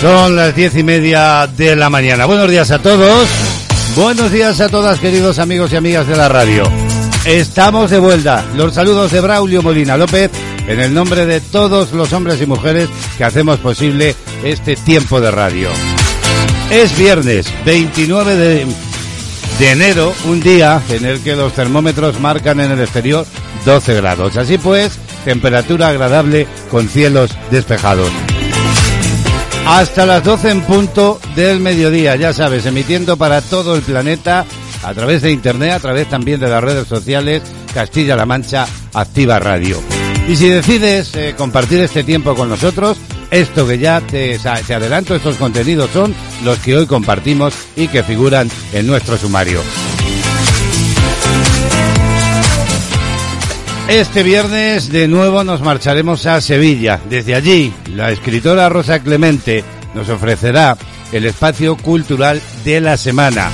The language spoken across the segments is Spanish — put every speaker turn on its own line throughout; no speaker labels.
Son las diez y media de la mañana. Buenos días a todos. Buenos días a todas, queridos amigos y amigas de la radio. Estamos de vuelta. Los saludos de Braulio Molina López en el nombre de todos los hombres y mujeres que hacemos posible este tiempo de radio. Es viernes 29 de, de enero, un día en el que los termómetros marcan en el exterior 12 grados. Así pues, temperatura agradable con cielos despejados hasta las 12 en punto del mediodía, ya sabes, emitiendo para todo el planeta a través de internet, a través también de las redes sociales Castilla-La Mancha Activa Radio. Y si decides eh, compartir este tiempo con nosotros, esto que ya te, te adelanto, estos contenidos son los que hoy compartimos y que figuran en nuestro sumario. Este viernes de nuevo nos marcharemos a Sevilla. Desde allí, la escritora Rosa Clemente nos ofrecerá el espacio cultural de la semana.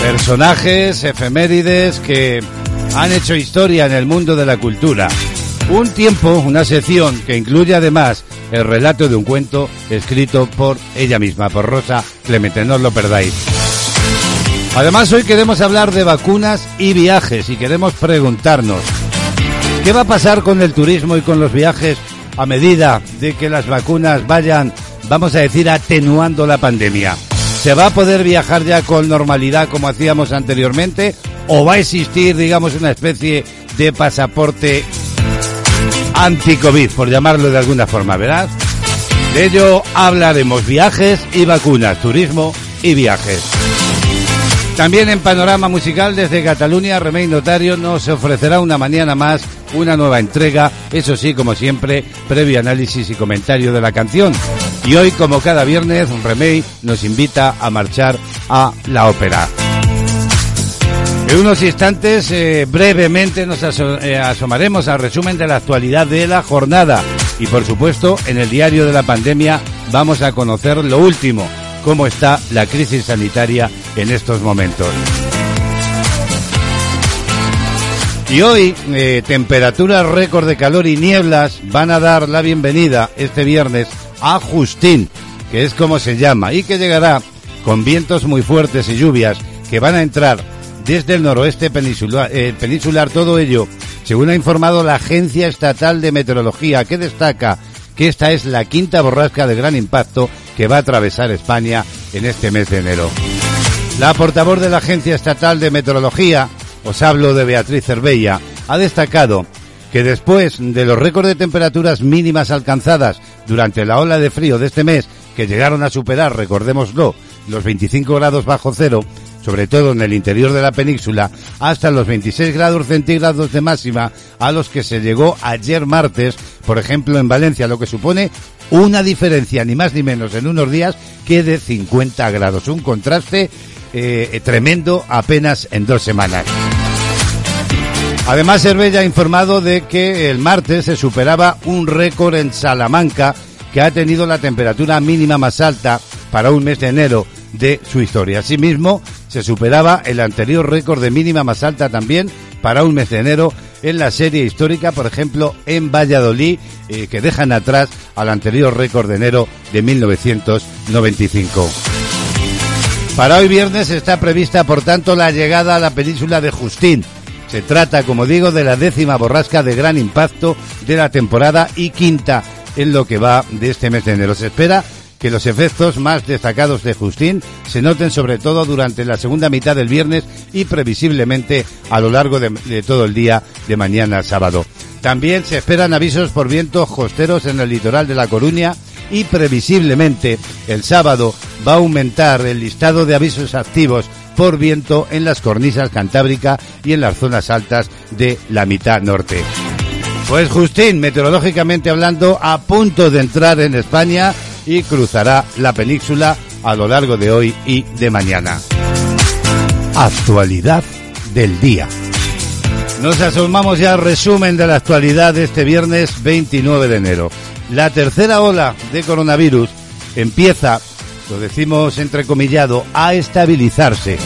Personajes, efemérides que han hecho historia en el mundo de la cultura. Un tiempo, una sección que incluye además el relato de un cuento escrito por ella misma, por Rosa Clemente. No os lo perdáis. Además, hoy queremos hablar de vacunas y viajes y queremos preguntarnos, ¿qué va a pasar con el turismo y con los viajes a medida de que las vacunas vayan, vamos a decir, atenuando la pandemia? ¿Se va a poder viajar ya con normalidad como hacíamos anteriormente? ¿O va a existir, digamos, una especie de pasaporte anti-COVID, por llamarlo de alguna forma, ¿verdad? De ello hablaremos viajes y vacunas, turismo y viajes. También en Panorama Musical desde Cataluña, Remey Notario nos ofrecerá una mañana más una nueva entrega, eso sí, como siempre, previo análisis y comentario de la canción. Y hoy, como cada viernes, Remey nos invita a marchar a la ópera. En unos instantes, eh, brevemente, nos eh, asomaremos al resumen de la actualidad de la jornada. Y por supuesto, en el diario de la pandemia vamos a conocer lo último cómo está la crisis sanitaria en estos momentos. Y hoy, eh, temperaturas récord de calor y nieblas van a dar la bienvenida este viernes a Justín, que es como se llama, y que llegará con vientos muy fuertes y lluvias que van a entrar desde el noroeste eh, peninsular todo ello, según ha informado la Agencia Estatal de Meteorología, que destaca que esta es la quinta borrasca de gran impacto que va a atravesar España en este mes de enero. La portavoz de la Agencia Estatal de Meteorología, os hablo de Beatriz Cervella, ha destacado que después de los récords de temperaturas mínimas alcanzadas durante la ola de frío de este mes, que llegaron a superar, recordémoslo, los 25 grados bajo cero, sobre todo en el interior de la península, hasta los 26 grados centígrados de máxima a los que se llegó ayer martes, por ejemplo en Valencia, lo que supone una diferencia ni más ni menos en unos días que de 50 grados. Un contraste eh, tremendo apenas en dos semanas. Además, Cervella ha informado de que el martes se superaba un récord en Salamanca que ha tenido la temperatura mínima más alta para un mes de enero de su historia. Asimismo, se superaba el anterior récord de mínima más alta también para un mes de enero en la serie histórica, por ejemplo, en Valladolid, eh, que dejan atrás al anterior récord de enero de 1995. Para hoy viernes está prevista, por tanto, la llegada a la península de Justín. Se trata, como digo, de la décima borrasca de gran impacto de la temporada y quinta en lo que va de este mes de enero. Se espera que los efectos más destacados de Justín se noten sobre todo durante la segunda mitad del viernes y previsiblemente a lo largo de, todo el día de mañana sábado. También se esperan avisos por vientos costeros en el litoral de La Coruña y previsiblemente el sábado va a aumentar el listado de avisos activos por viento en las cornisas cantábrica y en las zonas altas de la mitad norte. Pues Justín, meteorológicamente hablando, a punto de entrar en España y cruzará la península a lo largo de hoy y de mañana. Actualidad del día. Nos asomamos ya al resumen de la actualidad de este viernes 29 de enero. La tercera ola de coronavirus empieza, lo decimos entrecomillado, a estabilizarse.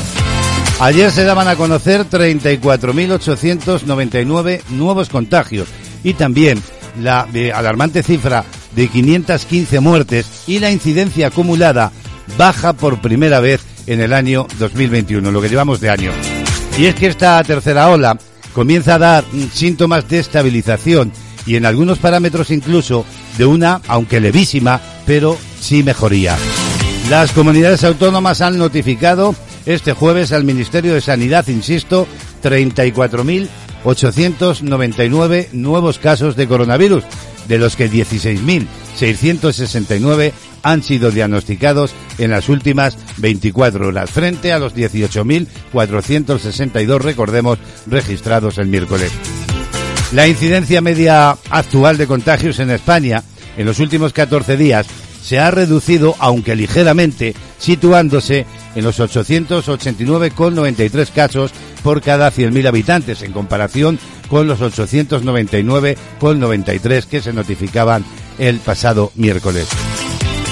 Ayer se daban a conocer 34.899 nuevos contagios y también la alarmante cifra de 515 muertes y la incidencia acumulada baja por primera vez en el año 2021, lo que llevamos de año. Y es que esta tercera ola comienza a dar síntomas de estabilización y en algunos parámetros incluso de una, aunque levísima, pero sí mejoría. Las comunidades autónomas han notificado este jueves al Ministerio de Sanidad, insisto, 34.899 nuevos casos de coronavirus, de los que 16.669 han sido diagnosticados en las últimas 24 horas, frente a los 18.462, recordemos, registrados el miércoles. La incidencia media actual de contagios en España en los últimos 14 días se ha reducido, aunque ligeramente, situándose en los 889,93 casos por cada 100.000 habitantes, en comparación con los 899,93 que se notificaban el pasado miércoles.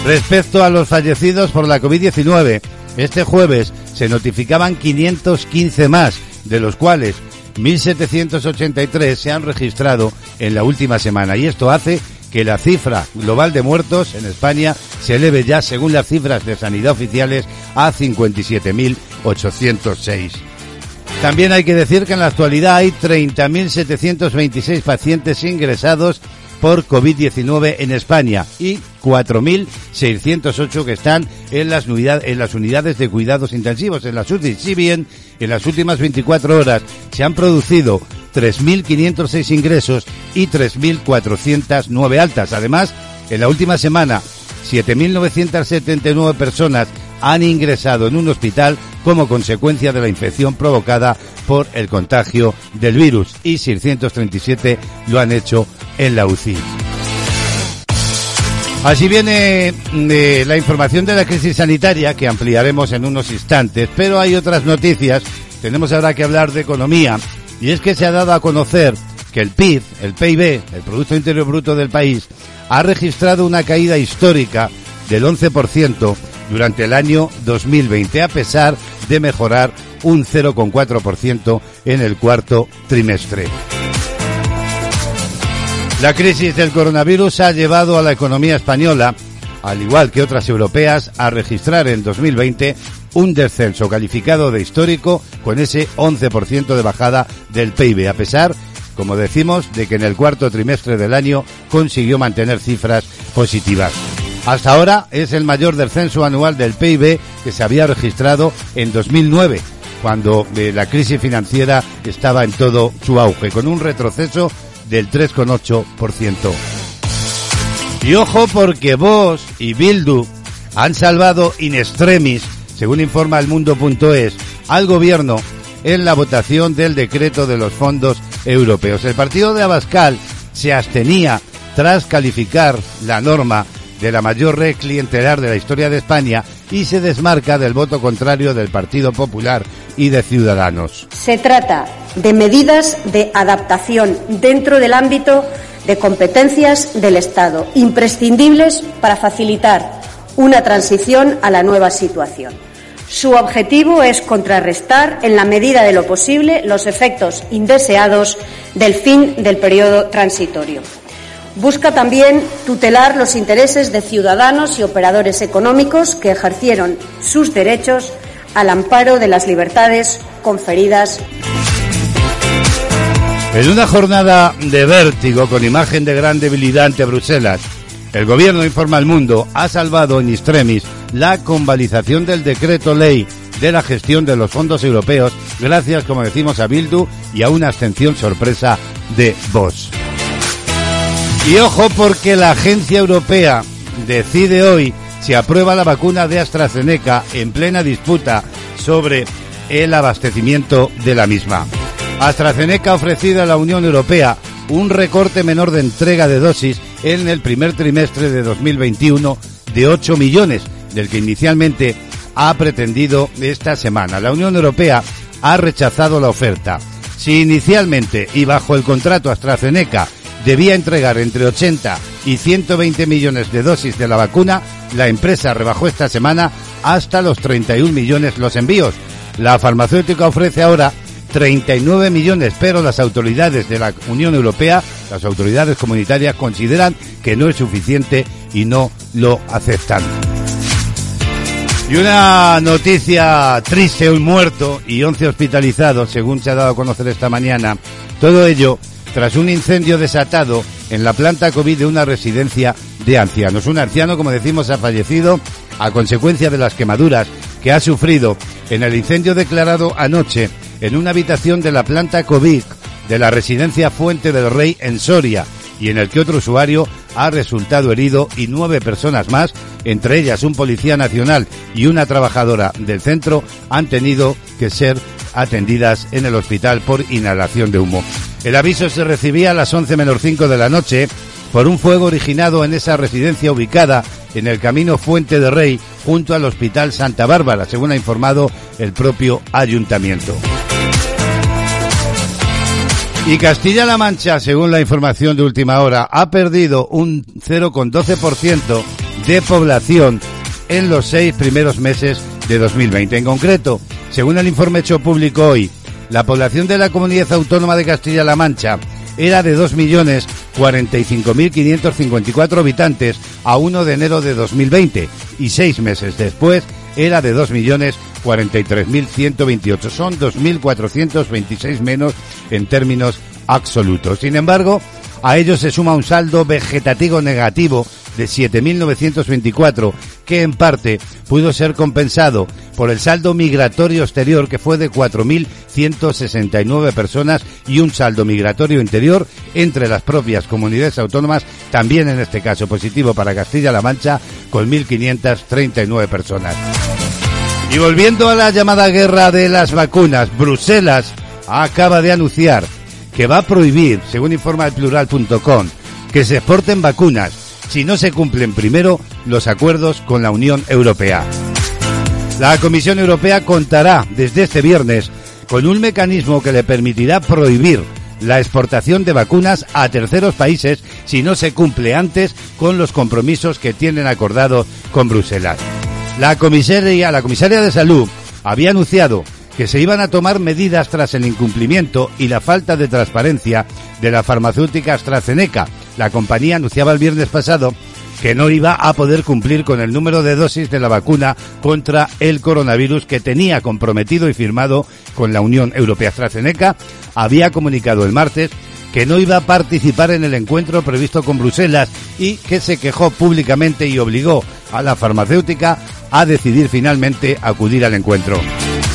Respecto a los fallecidos por la COVID-19, este jueves se notificaban 515 más, de los cuales 1.783 se han registrado en la última semana y esto hace que la cifra global de muertos en España se eleve ya, según las cifras de sanidad oficiales, a 57.806. También hay que decir que en la actualidad hay 30.726 pacientes ingresados por COVID-19 en España y 4.608 que están en las, en las unidades de cuidados intensivos, en las UCI. Si bien en las últimas 24 horas se han producido 3.506 ingresos y 3.409 altas. Además, en la última semana, 7.979 personas han ingresado en un hospital como consecuencia de la infección provocada por el contagio del virus y 637 lo han hecho en la UCI. Así viene eh, la información de la crisis sanitaria que ampliaremos en unos instantes, pero hay otras noticias. Tenemos ahora que hablar de economía y es que se ha dado a conocer que el PIB, el PIB, el Producto Interior Bruto del país, ha registrado una caída histórica del 11% durante el año 2020, a pesar de mejorar un 0,4% en el cuarto trimestre. La crisis del coronavirus ha llevado a la economía española, al igual que otras europeas, a registrar en 2020 un descenso calificado de histórico con ese 11% de bajada del PIB, a pesar, como decimos, de que en el cuarto trimestre del año consiguió mantener cifras positivas. Hasta ahora es el mayor descenso anual del PIB que se había registrado en 2009, cuando eh, la crisis financiera estaba en todo su auge, con un retroceso del 3,8%. Y ojo porque vos y Bildu han salvado in extremis según informa el mundo.es, al gobierno en la votación del decreto de los fondos europeos. El partido de Abascal se abstenía tras calificar la norma de la mayor red clientelar de la historia de España y se desmarca del voto contrario del Partido Popular y de Ciudadanos.
Se trata de medidas de adaptación dentro del ámbito de competencias del Estado, imprescindibles para facilitar una transición a la nueva situación. Su objetivo es contrarrestar, en la medida de lo posible, los efectos indeseados del fin del periodo transitorio. Busca también tutelar los intereses de ciudadanos y operadores económicos que ejercieron sus derechos al amparo de las libertades conferidas.
En una jornada de vértigo con imagen de gran debilidad ante Bruselas, el gobierno informa al mundo ha salvado en extremis la convalización del decreto ley de la gestión de los fondos europeos gracias, como decimos, a Bildu y a una abstención sorpresa de Vox. Y ojo porque la agencia europea decide hoy si aprueba la vacuna de AstraZeneca en plena disputa sobre el abastecimiento de la misma. AstraZeneca ha ofrecido a la Unión Europea un recorte menor de entrega de dosis en el primer trimestre de 2021 de 8 millones, del que inicialmente ha pretendido esta semana. La Unión Europea ha rechazado la oferta. Si inicialmente y bajo el contrato AstraZeneca debía entregar entre 80 y 120 millones de dosis de la vacuna, la empresa rebajó esta semana hasta los 31 millones los envíos. La farmacéutica ofrece ahora 39 millones, pero las autoridades de la Unión Europea, las autoridades comunitarias, consideran que no es suficiente y no lo aceptan. Y una noticia triste, un muerto y 11 hospitalizados, según se ha dado a conocer esta mañana. Todo ello tras un incendio desatado en la planta COVID de una residencia de ancianos. Un anciano, como decimos, ha fallecido a consecuencia de las quemaduras que ha sufrido en el incendio declarado anoche en una habitación de la planta COVID de la residencia Fuente del Rey en Soria y en el que otro usuario ha resultado herido y nueve personas más, entre ellas un policía nacional y una trabajadora del centro, han tenido que ser atendidas en el hospital por inhalación de humo. El aviso se recibía a las 11 menos 5 de la noche por un fuego originado en esa residencia ubicada en el camino Fuente de Rey junto al Hospital Santa Bárbara, según ha informado el propio ayuntamiento. Y Castilla-La Mancha, según la información de última hora, ha perdido un 0,12% de población en los seis primeros meses de 2020. En concreto, según el informe hecho público hoy, la población de la comunidad autónoma de Castilla-La Mancha era de 2.045.554 habitantes a 1 de enero de 2020 y seis meses después era de 2.043.128. Son 2.426 menos en términos absolutos. Sin embargo, a ello se suma un saldo vegetativo negativo de 7.924, que en parte pudo ser compensado por el saldo migratorio exterior, que fue de 4.169 personas, y un saldo migratorio interior entre las propias comunidades autónomas, también en este caso positivo para Castilla-La Mancha, con 1.539 personas. Y volviendo a la llamada guerra de las vacunas, Bruselas acaba de anunciar que va a prohibir, según informa el plural.com, que se exporten vacunas si no se cumplen primero los acuerdos con la Unión Europea. La Comisión Europea contará desde este viernes con un mecanismo que le permitirá prohibir la exportación de vacunas a terceros países si no se cumple antes con los compromisos que tienen acordados con Bruselas. La comisaria, de Salud había anunciado que se iban a tomar medidas tras el incumplimiento y la falta de transparencia de la farmacéutica AstraZeneca. La compañía anunciaba el viernes pasado que no iba a poder cumplir con el número de dosis de la vacuna contra el coronavirus que tenía comprometido y firmado con la Unión Europea. AstraZeneca había comunicado el martes que no iba a participar en el encuentro previsto con Bruselas y que se quejó públicamente y obligó a la farmacéutica a decidir finalmente acudir al encuentro.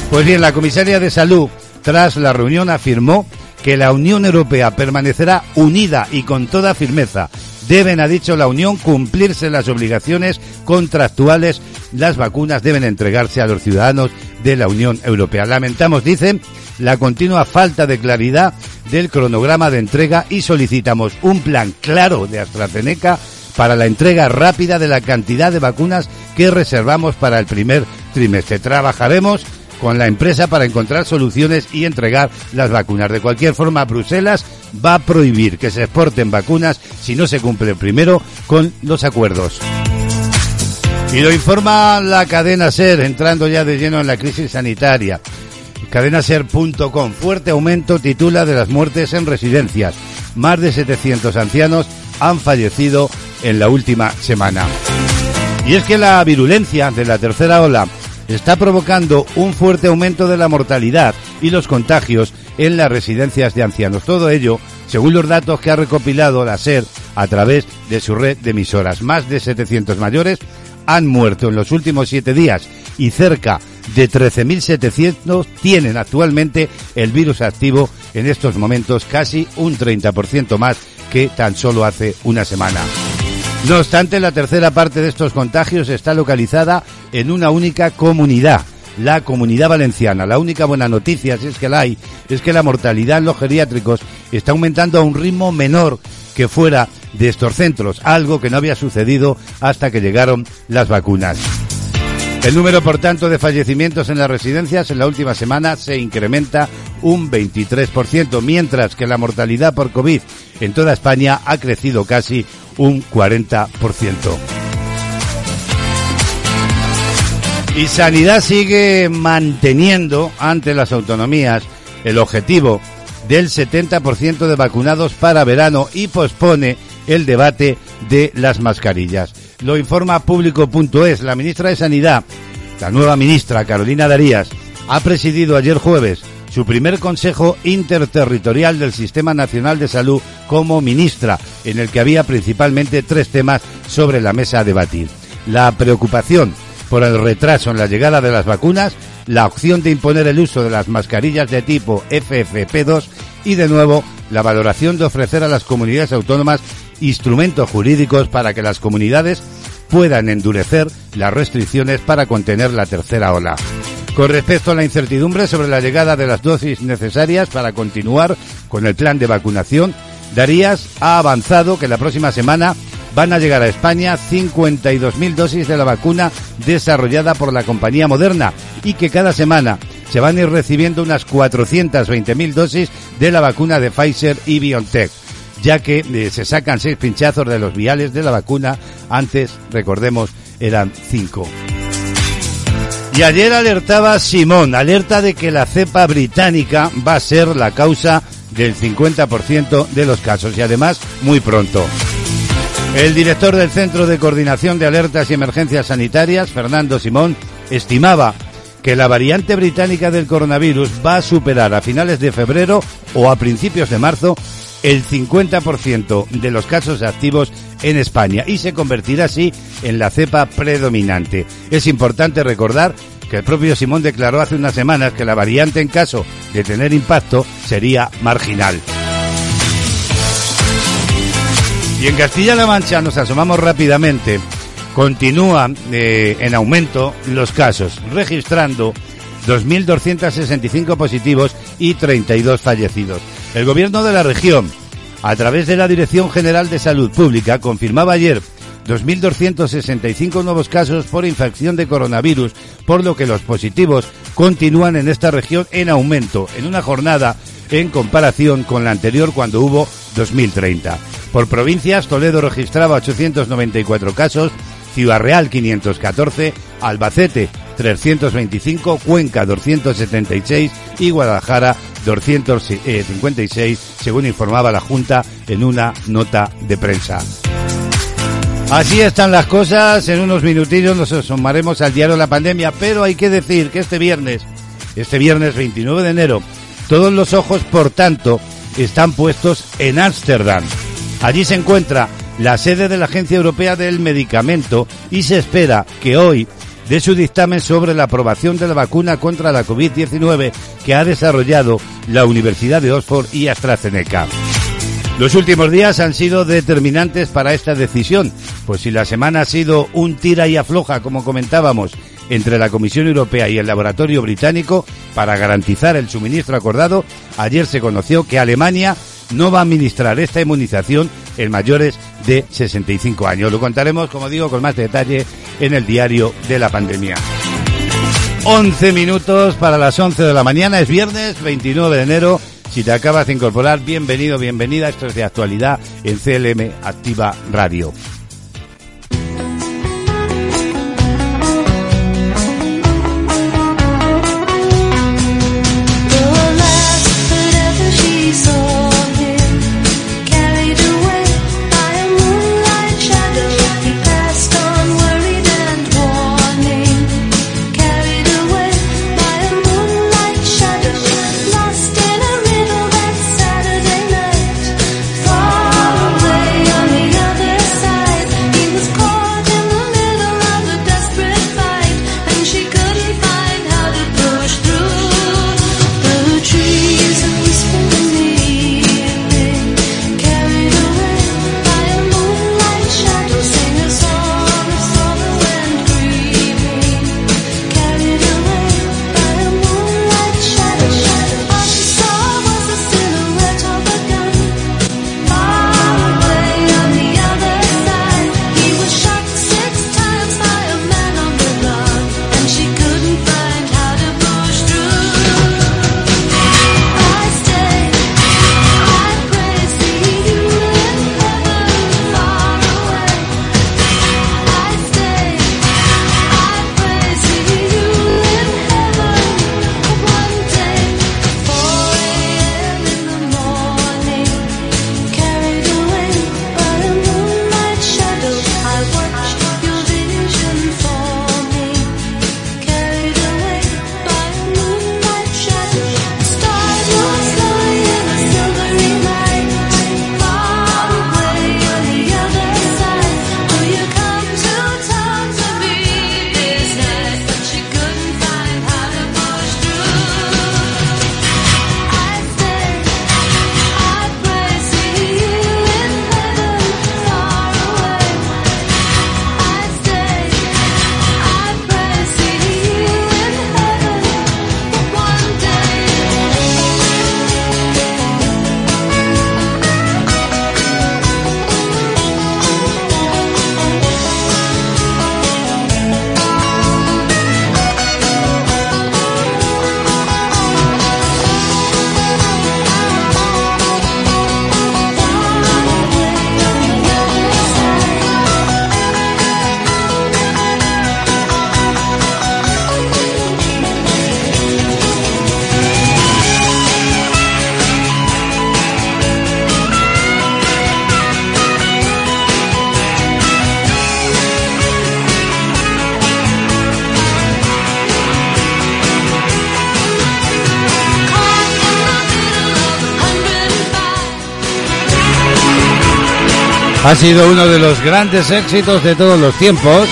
Pues bien, la comisaria de Salud, tras la reunión, afirmó que la Unión Europea permanecerá unida y con toda firmeza. Deben, ha dicho la Unión, cumplirse las obligaciones contractuales. Las vacunas deben entregarse a los ciudadanos de la Unión Europea. Lamentamos, dicen, la continua falta de claridad del cronograma de entrega y solicitamos un plan claro de AstraZeneca para la entrega rápida de la cantidad de vacunas que reservamos para el primer trimestre. Trabajaremos con la empresa para encontrar soluciones y entregar las vacunas. De cualquier forma, Bruselas va a prohibir que se exporten vacunas si no se cumple primero con los acuerdos. Y lo informa la cadena SER, entrando ya de lleno en la crisis sanitaria. Cadenaser.com. Fuerte aumento titula de las muertes en residencias. Más de 700 ancianos han fallecido en la última semana. Y es que la virulencia de la tercera ola está provocando un fuerte aumento de la mortalidad y los contagios en las residencias de ancianos. Todo ello, según los datos que ha recopilado la SER a través de su red de emisoras. Más de 700 mayores han muerto en los últimos siete días y cerca de 13.700 tienen actualmente el virus activo en estos momentos, casi un 30% más que tan solo hace una semana. No obstante, la tercera parte de estos contagios está localizada en una única comunidad, la comunidad valenciana. La única buena noticia, si es que la hay, es que la mortalidad en los geriátricos está aumentando a un ritmo menor que fuera de estos centros, algo que no había sucedido hasta que llegaron las vacunas. El número, por tanto, de fallecimientos en las residencias en la última semana se incrementa un 23%, mientras que la mortalidad por COVID en toda España ha crecido casi un 40%. Y Sanidad sigue manteniendo ante las autonomías el objetivo del 70% de vacunados para verano y pospone el debate de las mascarillas. Lo informa público.es. La ministra de Sanidad, la nueva ministra Carolina Darías, ha presidido ayer jueves su primer Consejo Interterritorial del Sistema Nacional de Salud como ministra, en el que había principalmente tres temas sobre la mesa a debatir. La preocupación por el retraso en la llegada de las vacunas, la opción de imponer el uso de las mascarillas de tipo FFP2 y, de nuevo, la valoración de ofrecer a las comunidades autónomas instrumentos jurídicos para que las comunidades puedan endurecer las restricciones para contener la tercera ola. Con respecto a la incertidumbre sobre la llegada de las dosis necesarias para continuar con el plan de vacunación, Darías ha avanzado que la próxima semana van a llegar a España 52.000 dosis de la vacuna desarrollada por la compañía Moderna y que cada semana se van a ir recibiendo unas 420.000 dosis de la vacuna de Pfizer y BioNTech ya que eh, se sacan seis pinchazos de los viales de la vacuna, antes, recordemos, eran cinco. Y ayer alertaba Simón, alerta de que la cepa británica va a ser la causa del 50% de los casos y además muy pronto. El director del Centro de Coordinación de Alertas y Emergencias Sanitarias, Fernando Simón, estimaba que la variante británica del coronavirus va a superar a finales de febrero o a principios de marzo el 50% de los casos activos en España y se convertirá así en la cepa predominante. Es importante recordar que el propio Simón declaró hace unas semanas que la variante en caso de tener impacto sería marginal. Y en Castilla-La Mancha nos asomamos rápidamente. Continúan eh, en aumento los casos, registrando 2.265 positivos y 32 fallecidos. El gobierno de la región, a través de la Dirección General de Salud Pública, confirmaba ayer 2.265 nuevos casos por infección de coronavirus, por lo que los positivos continúan en esta región en aumento, en una jornada en comparación con la anterior cuando hubo 2030. Por provincias, Toledo registraba 894 casos, Ciudad Real 514, Albacete 325, Cuenca 276 y Guadalajara 256, según informaba la Junta en una nota de prensa. Así están las cosas, en unos minutillos nos asomaremos al diario de la pandemia, pero hay que decir que este viernes, este viernes 29 de enero, todos los ojos, por tanto, están puestos en Ámsterdam. Allí se encuentra la sede de la Agencia Europea del Medicamento y se espera que hoy de su dictamen sobre la aprobación de la vacuna contra la COVID-19 que ha desarrollado la Universidad de Oxford y AstraZeneca. Los últimos días han sido determinantes para esta decisión, pues si la semana ha sido un tira y afloja, como comentábamos, entre la Comisión Europea y el laboratorio británico para garantizar el suministro acordado, ayer se conoció que Alemania no va a administrar esta inmunización en mayores de 65 años. Lo contaremos, como digo, con más detalle en el diario de la pandemia. 11 minutos para las 11 de la mañana, es viernes 29 de enero. Si te acabas de incorporar, bienvenido, bienvenida. Esto es de actualidad en CLM Activa Radio. Ha sido uno de los grandes éxitos de todos los tiempos.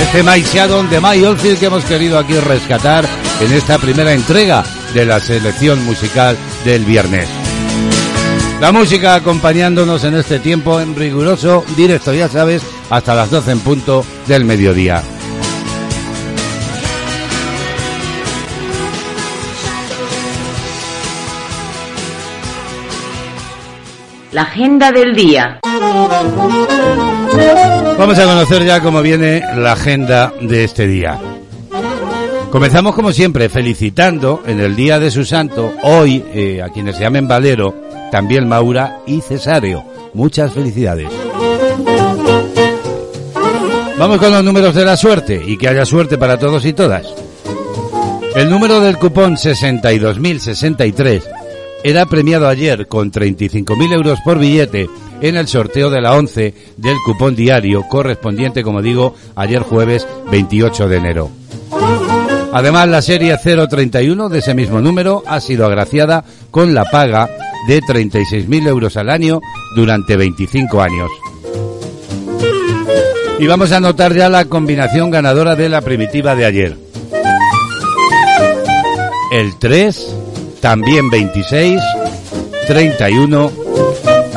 Este My Shadow de My Oldfield que hemos querido aquí rescatar en esta primera entrega de la selección musical del viernes. La música acompañándonos en este tiempo en riguroso directo, ya sabes, hasta las 12 en punto del mediodía.
La agenda del día.
Vamos a conocer ya cómo viene la agenda de este día. Comenzamos como siempre felicitando en el día de su santo, hoy eh, a quienes se llamen Valero, también Maura y Cesáreo. Muchas felicidades. Vamos con los números de la suerte y que haya suerte para todos y todas. El número del cupón 62.063 era premiado ayer con 35.000 euros por billete en el sorteo de la 11 del cupón diario correspondiente, como digo, ayer jueves 28 de enero. Además, la serie 031 de ese mismo número ha sido agraciada con la paga de 36.000 euros al año durante 25 años. Y vamos a anotar ya la combinación ganadora de la primitiva de ayer. El 3, también 26, 31,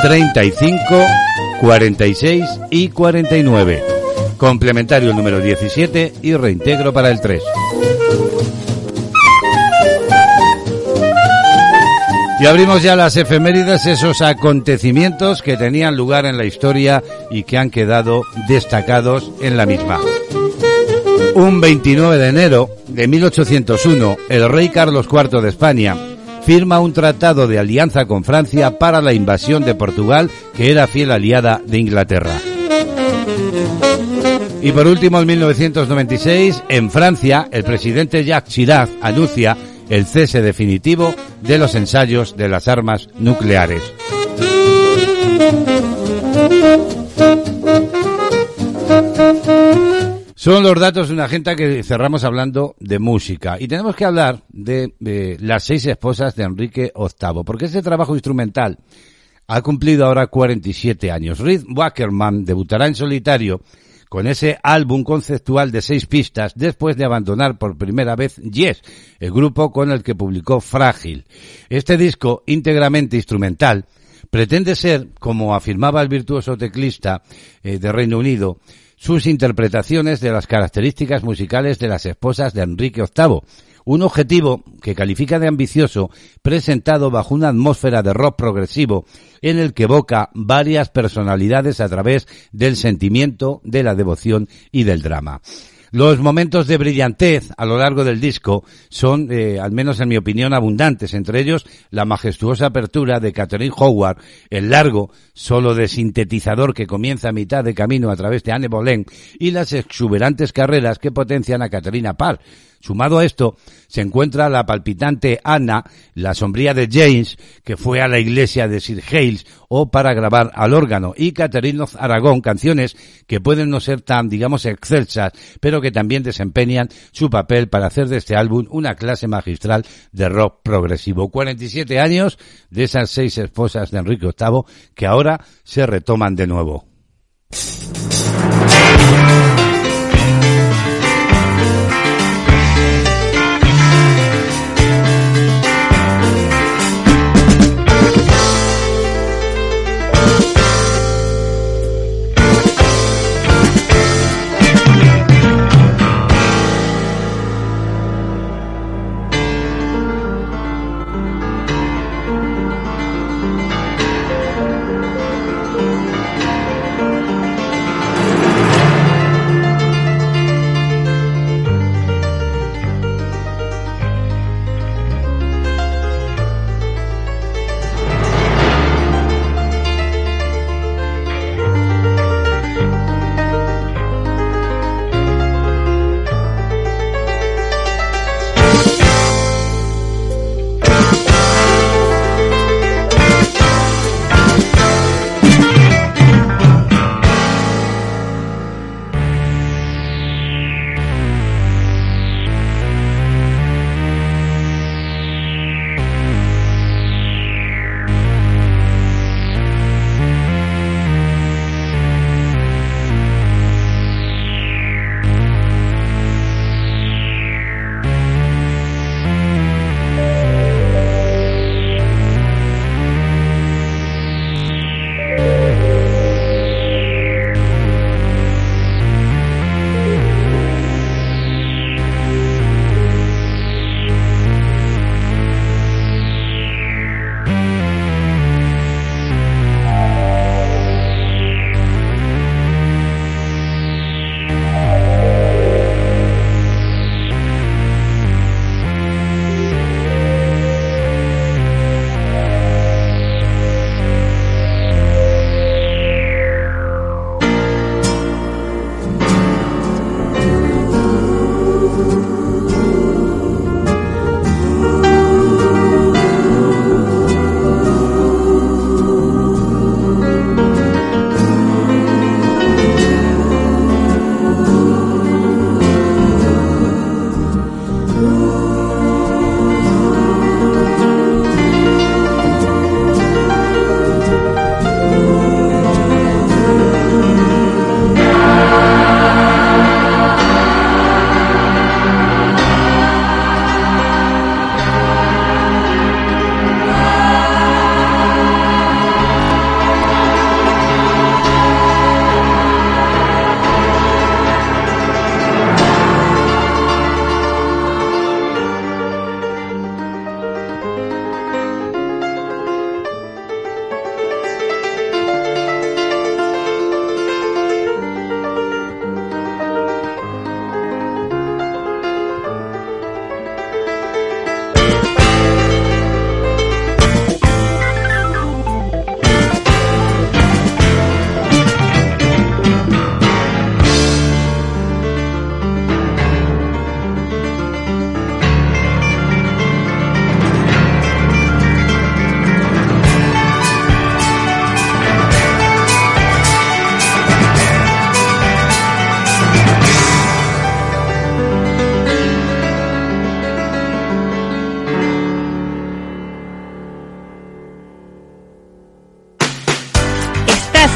35, 46 y 49. Complementario número 17 y reintegro para el 3. Y abrimos ya las efemérides, esos acontecimientos que tenían lugar en la historia y que han quedado destacados en la misma. Un 29 de enero de 1801, el rey Carlos IV de España firma un tratado de alianza con Francia para la invasión de Portugal, que era fiel aliada de Inglaterra. Y por último, en 1996, en Francia, el presidente Jacques Chirac anuncia el cese definitivo de los ensayos de las armas nucleares. Son los datos de una agenda que cerramos hablando de música. Y tenemos que hablar de, las seis esposas de Enrique VIII, porque ese trabajo instrumental ha cumplido ahora 47 años. Reed Wackerman debutará en solitario con ese álbum conceptual de seis pistas después de abandonar por primera vez Yes, el grupo con el que publicó Frágil. Este disco, íntegramente instrumental, pretende ser, como afirmaba el virtuoso teclista eh, de Reino Unido, sus interpretaciones de las características musicales de las esposas de Enrique VIII, un objetivo que califica de ambicioso presentado bajo una atmósfera de rock progresivo en el que evoca varias personalidades a través del sentimiento, de la devoción y del drama. Los momentos de brillantez a lo largo del disco son, eh, al menos en mi opinión, abundantes, entre ellos la majestuosa apertura de Catherine Howard, el largo solo de sintetizador que comienza a mitad de camino a través de Anne Boleyn y las exuberantes carreras que potencian a Caterina Parr, Sumado a esto, se encuentra la palpitante Anna, la sombría de James, que fue a la iglesia de Sir Hales o para grabar al órgano, y Catherine Aragón, canciones que pueden no ser tan, digamos, excelsas, pero que también desempeñan su papel para hacer de este álbum una clase magistral de rock progresivo. 47 años de esas seis esposas de Enrique VIII que ahora se retoman de nuevo.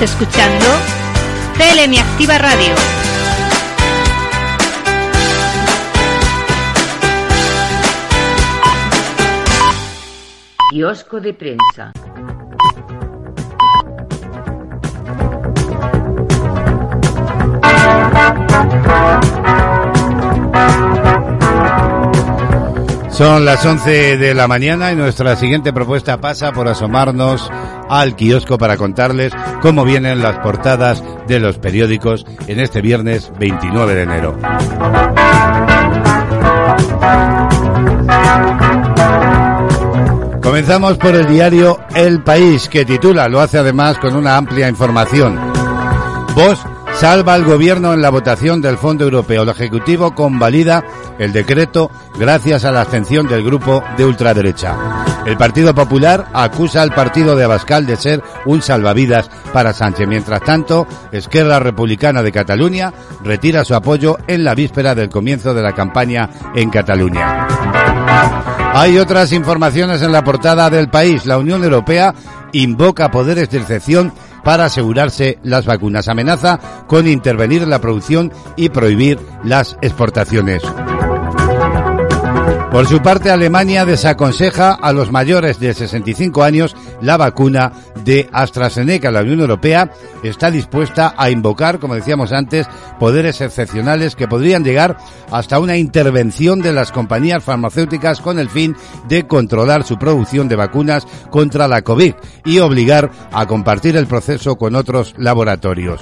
Estás escuchando Telemiactiva Radio.
Kiosco de prensa.
Son las 11 de la mañana y nuestra siguiente propuesta pasa por asomarnos al kiosco para contarles cómo vienen las portadas de los periódicos en este viernes 29 de enero. Comenzamos por el diario El País, que titula, lo hace además con una amplia información. Vos salva al gobierno en la votación del Fondo Europeo. El Ejecutivo convalida el decreto gracias a la abstención del grupo de ultraderecha. El Partido Popular acusa al partido de Abascal de ser un salvavidas para Sánchez. Mientras tanto, Esquerra Republicana de Cataluña retira su apoyo en la víspera del comienzo de la campaña en Cataluña. Hay otras informaciones en la portada del país. La Unión Europea invoca poderes de excepción para asegurarse las vacunas. Amenaza con intervenir en la producción y prohibir las exportaciones. Por su parte, Alemania desaconseja a los mayores de 65 años la vacuna de AstraZeneca. La Unión Europea está dispuesta a invocar, como decíamos antes, poderes excepcionales que podrían llegar hasta una intervención de las compañías farmacéuticas con el fin de controlar su producción de vacunas contra la COVID y obligar a compartir el proceso con otros laboratorios.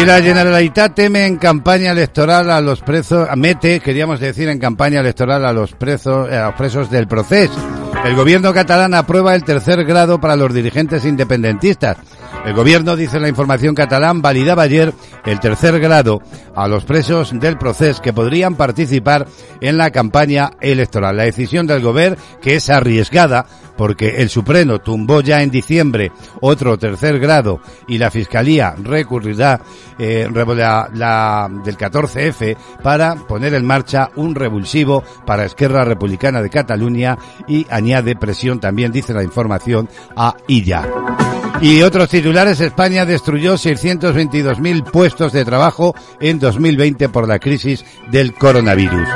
Y la Generalitat teme en campaña electoral a los presos, mete, queríamos decir, en campaña electoral a los presos, a los presos del proceso. El gobierno catalán aprueba el tercer grado para los dirigentes independentistas. El gobierno, dice la información catalán, validaba ayer el tercer grado a los presos del proceso que podrían participar en la campaña electoral. La decisión del gobierno, que es arriesgada, porque el Supremo tumbó ya en diciembre otro tercer grado y la Fiscalía recurrirá eh, la, la, del 14F para poner en marcha un revulsivo para Esquerra Republicana de Cataluña y añade presión también, dice la información, a Illa. Y otros titulares, España destruyó 622.000 puestos de trabajo en 2020 por la crisis del coronavirus.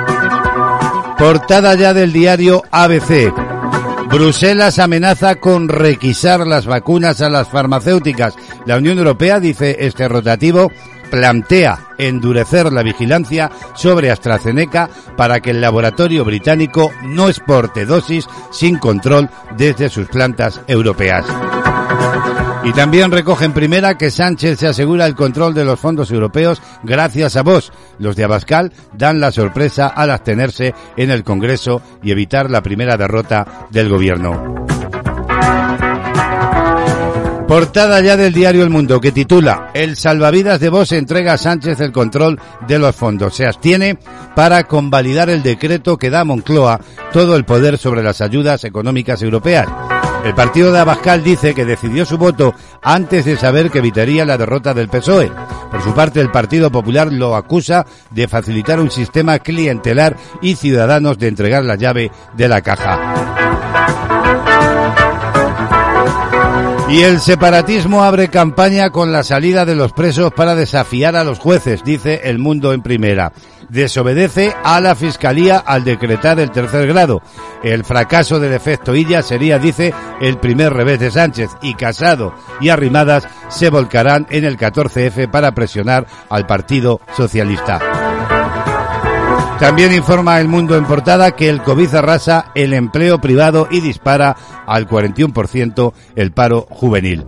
Portada ya del diario ABC. Bruselas amenaza con requisar las vacunas a las farmacéuticas. La Unión Europea, dice este rotativo, plantea endurecer la vigilancia sobre AstraZeneca para que el laboratorio británico no exporte dosis sin control desde sus plantas europeas. Y también recoge en primera que Sánchez se asegura el control de los fondos europeos gracias a vos. Los de Abascal dan la sorpresa al abstenerse en el Congreso y evitar la primera derrota del gobierno. Portada ya del diario El Mundo que titula El salvavidas de Vos entrega a Sánchez el control de los fondos. Se abstiene para convalidar el decreto que da a Moncloa todo el poder sobre las ayudas económicas europeas. El partido de Abascal dice que decidió su voto antes de saber que evitaría la derrota del PSOE. Por su parte, el Partido Popular lo acusa de facilitar un sistema clientelar y ciudadanos de entregar la llave de la caja. Y el separatismo abre campaña con la salida de los presos para desafiar a los jueces, dice El Mundo en primera desobedece a la Fiscalía al decretar el tercer grado. El fracaso del efecto Illa sería, dice, el primer revés de Sánchez y Casado y Arrimadas se volcarán en el 14F para presionar al Partido Socialista. También informa El Mundo en portada que el COVID arrasa el empleo privado y dispara al 41% el paro juvenil.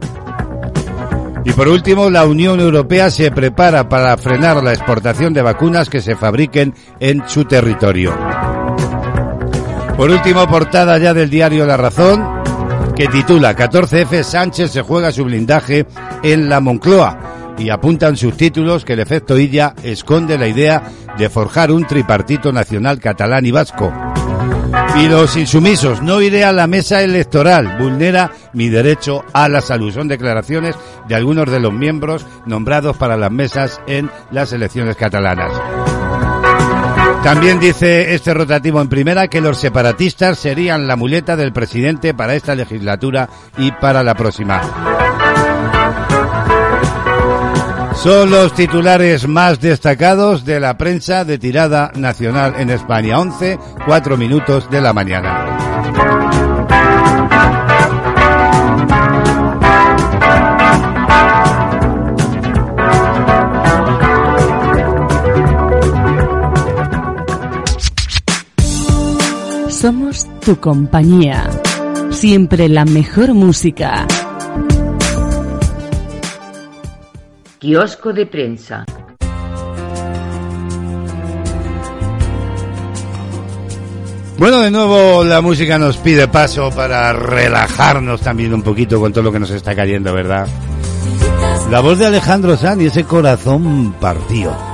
Y por último, la Unión Europea se prepara para frenar la exportación de vacunas que se fabriquen en su territorio. Por último, portada ya del diario La Razón, que titula 14F Sánchez se juega su blindaje en la Moncloa y apuntan sus títulos que el efecto Illa esconde la idea de forjar un tripartito nacional catalán y vasco. Y los insumisos, no iré a la mesa electoral, vulnera mi derecho a la salud. Son declaraciones de algunos de los miembros nombrados para las mesas en las elecciones catalanas. También dice este rotativo en primera que los separatistas serían la muleta del presidente para esta legislatura y para la próxima. Son los titulares más destacados de la prensa de tirada nacional en España. 11, 4 minutos de la mañana.
Somos tu compañía. Siempre la mejor música.
Kiosco de prensa.
Bueno, de nuevo la música nos pide paso para relajarnos también un poquito con todo lo que nos está cayendo, ¿verdad? La voz de Alejandro Sanz y ese corazón partido.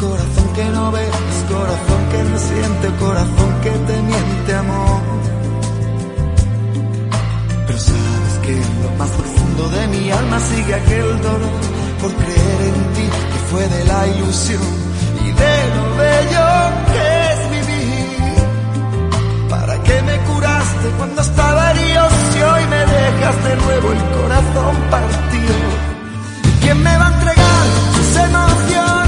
corazón que no ves, corazón que no siente, corazón que te miente amor. Pero sabes que en lo más profundo de mi alma sigue aquel dolor por creer en ti que fue de la ilusión y de lo bello que es vivir. ¿Para qué me curaste cuando estaba herido si hoy me dejas de nuevo el corazón partido? ¿Y quién me va a entregar sus emociones?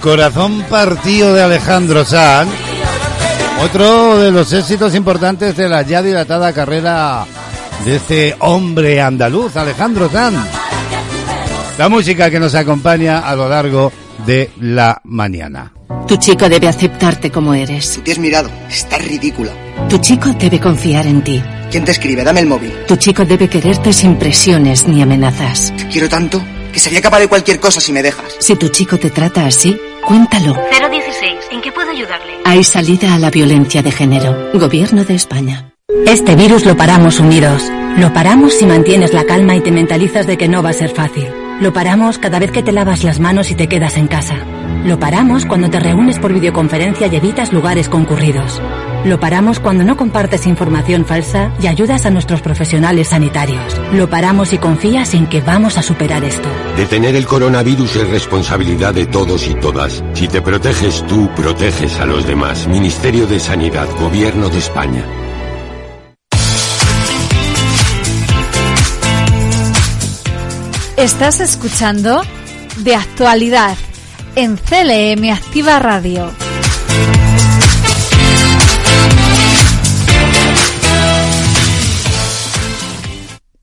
Corazón partido de Alejandro Sanz. Otro de los éxitos importantes de la ya dilatada carrera de este hombre andaluz, Alejandro Sanz. La música que nos acompaña a lo largo de la mañana.
Tu chico debe aceptarte como eres.
Tú te has mirado, estás ridícula.
Tu chico debe confiar en ti.
¿Quién te escribe? Dame el móvil.
Tu chico debe quererte sin presiones ni amenazas.
Te quiero tanto que sería capaz de cualquier cosa si me dejas.
Si tu chico te trata así, cuéntalo.
016, ¿en qué puedo ayudarle?
Hay salida a la violencia de género. Gobierno de España.
Este virus lo paramos unidos. Lo paramos si mantienes la calma y te mentalizas de que no va a ser fácil. Lo paramos cada vez que te lavas las manos y te quedas en casa. Lo paramos cuando te reúnes por videoconferencia y evitas lugares concurridos. Lo paramos cuando no compartes información falsa y ayudas a nuestros profesionales sanitarios. Lo paramos y confías en que vamos a superar esto.
Detener el coronavirus es responsabilidad de todos y todas. Si te proteges tú, proteges a los demás. Ministerio de Sanidad, Gobierno de España.
Estás escuchando De Actualidad en CLM Activa Radio.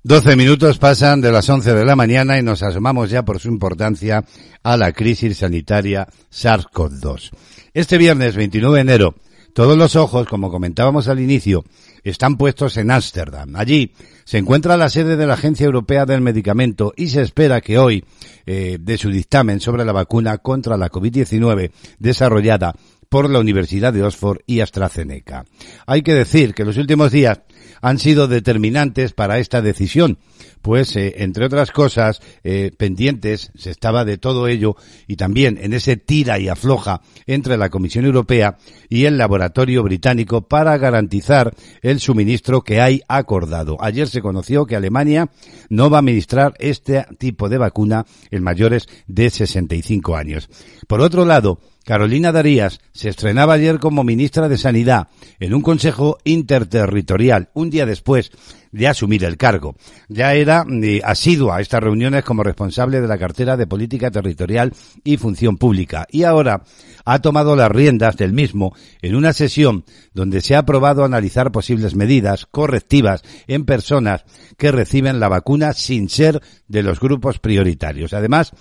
Doce minutos pasan de las once de la mañana y nos asomamos ya por su importancia a la crisis sanitaria SARS-CoV-2. Este viernes 29 de enero, todos los ojos, como comentábamos al inicio, están puestos en Ámsterdam. Allí se encuentra la sede de la Agencia Europea del Medicamento y se espera que hoy eh, de su dictamen sobre la vacuna contra la COVID-19 desarrollada por la Universidad de Oxford y AstraZeneca. Hay que decir que los últimos días han sido determinantes para esta decisión, pues eh, entre otras cosas eh, pendientes se estaba de todo ello y también en ese tira y afloja entre la Comisión Europea y el laboratorio británico para garantizar el suministro que hay acordado. Ayer se conoció que Alemania no va a administrar este tipo de vacuna en mayores de 65 años. Por otro lado, Carolina Darías se estrenaba ayer como ministra de Sanidad en un consejo interterritorial, un día después de asumir el cargo. Ya era eh, asidua a estas reuniones como responsable de la cartera de Política Territorial y Función Pública y ahora ha tomado las riendas del mismo en una sesión donde se ha aprobado analizar posibles medidas correctivas en personas que reciben la vacuna sin ser de los grupos prioritarios. Además,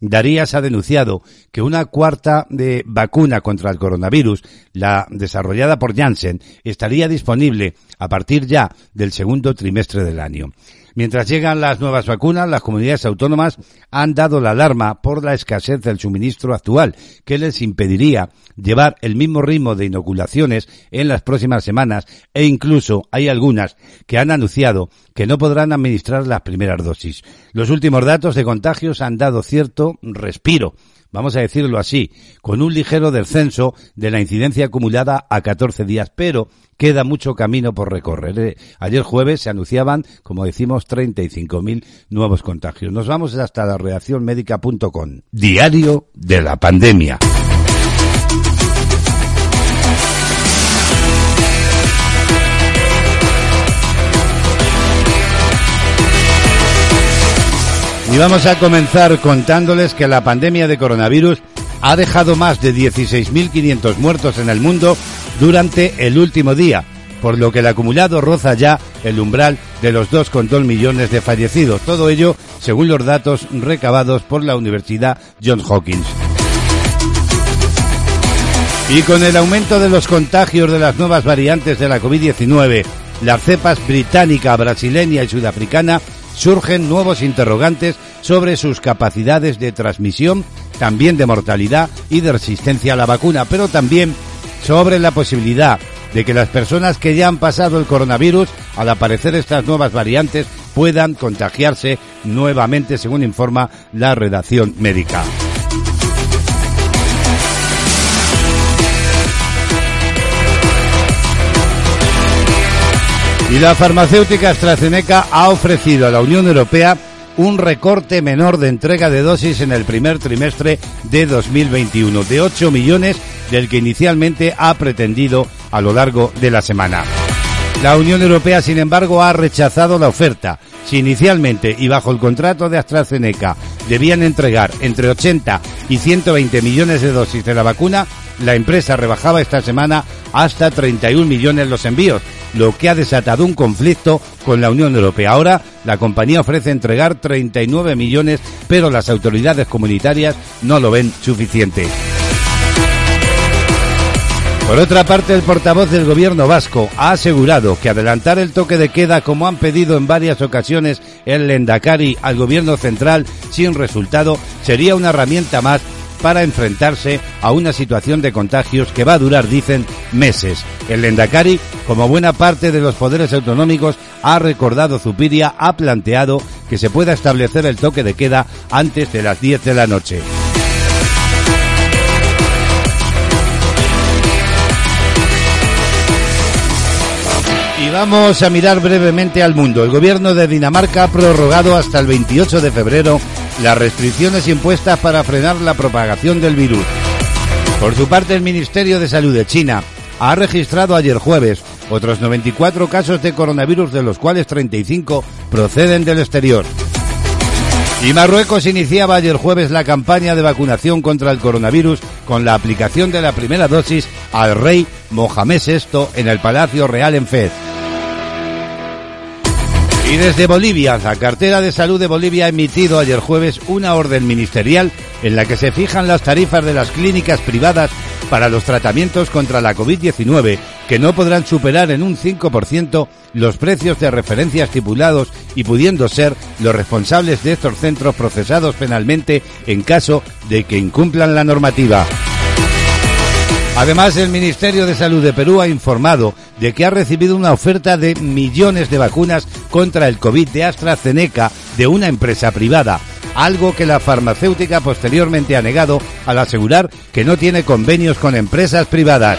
Darías ha denunciado que una cuarta de vacuna contra el coronavirus, la desarrollada por Janssen, estaría disponible a partir ya del segundo trimestre del año. Mientras llegan las nuevas vacunas, las comunidades autónomas han dado la alarma por la escasez del suministro actual, que les impediría llevar el mismo ritmo de inoculaciones en las próximas semanas e incluso hay algunas que han anunciado que no podrán administrar las primeras dosis. Los últimos datos de contagios han dado cierto respiro vamos a decirlo así, con un ligero descenso de la incidencia acumulada a 14 días, pero queda mucho camino por recorrer. ¿eh? Ayer jueves se anunciaban, como decimos, 35.000 nuevos contagios. Nos vamos hasta la redacción médica.com. Diario de la pandemia. Y vamos a comenzar contándoles que la pandemia de coronavirus ha dejado más de 16.500 muertos en el mundo durante el último día, por lo que el acumulado roza ya el umbral de los 2,2 millones de fallecidos. Todo ello según los datos recabados por la Universidad Johns Hopkins. Y con el aumento de los contagios de las nuevas variantes de la COVID-19, las cepas británica, brasileña y sudafricana surgen nuevos interrogantes sobre sus capacidades de transmisión, también de mortalidad y de resistencia a la vacuna, pero también sobre la posibilidad de que las personas que ya han pasado el coronavirus, al aparecer estas nuevas variantes, puedan contagiarse nuevamente, según informa la redacción médica. Y la farmacéutica AstraZeneca ha ofrecido a la Unión Europea un recorte menor de entrega de dosis en el primer trimestre de 2021, de 8 millones del que inicialmente ha pretendido a lo largo de la semana. La Unión Europea, sin embargo, ha rechazado la oferta. Si inicialmente y bajo el contrato de AstraZeneca debían entregar entre 80 y 120 millones de dosis de la vacuna, la empresa rebajaba esta semana hasta 31 millones los envíos, lo que ha desatado un conflicto con la Unión Europea. Ahora la compañía ofrece entregar 39 millones, pero las autoridades comunitarias no lo ven suficiente. Por otra parte, el portavoz del gobierno vasco ha asegurado que adelantar el toque de queda, como han pedido en varias ocasiones el Lendakari al gobierno central sin resultado, sería una herramienta más para enfrentarse a una situación de contagios que va a durar, dicen, meses. El Lendakari, como buena parte de los poderes autonómicos, ha recordado Zupiria, ha planteado que se pueda establecer el toque de queda antes de las 10 de la noche. Y vamos a mirar brevemente al mundo. El gobierno de Dinamarca ha prorrogado hasta el 28 de febrero las restricciones impuestas para frenar la propagación del virus. Por su parte, el Ministerio de Salud de China ha registrado ayer jueves otros 94 casos de coronavirus, de los cuales 35 proceden del exterior. Y Marruecos iniciaba ayer jueves la campaña de vacunación contra el coronavirus con la aplicación de la primera dosis al rey Mohamed VI en el Palacio Real en Fez. Y desde Bolivia, la cartera de salud de Bolivia ha emitido ayer jueves una orden ministerial en la que se fijan las tarifas de las clínicas privadas para los tratamientos contra la COVID-19, que no podrán superar en un 5% los precios de referencia estipulados y pudiendo ser los responsables de estos centros procesados penalmente en caso de que incumplan la normativa. Además, el Ministerio de Salud de Perú ha informado de que ha recibido una oferta de millones de vacunas contra el COVID de AstraZeneca de una empresa privada, algo que la farmacéutica posteriormente ha negado al asegurar que no tiene convenios con empresas privadas.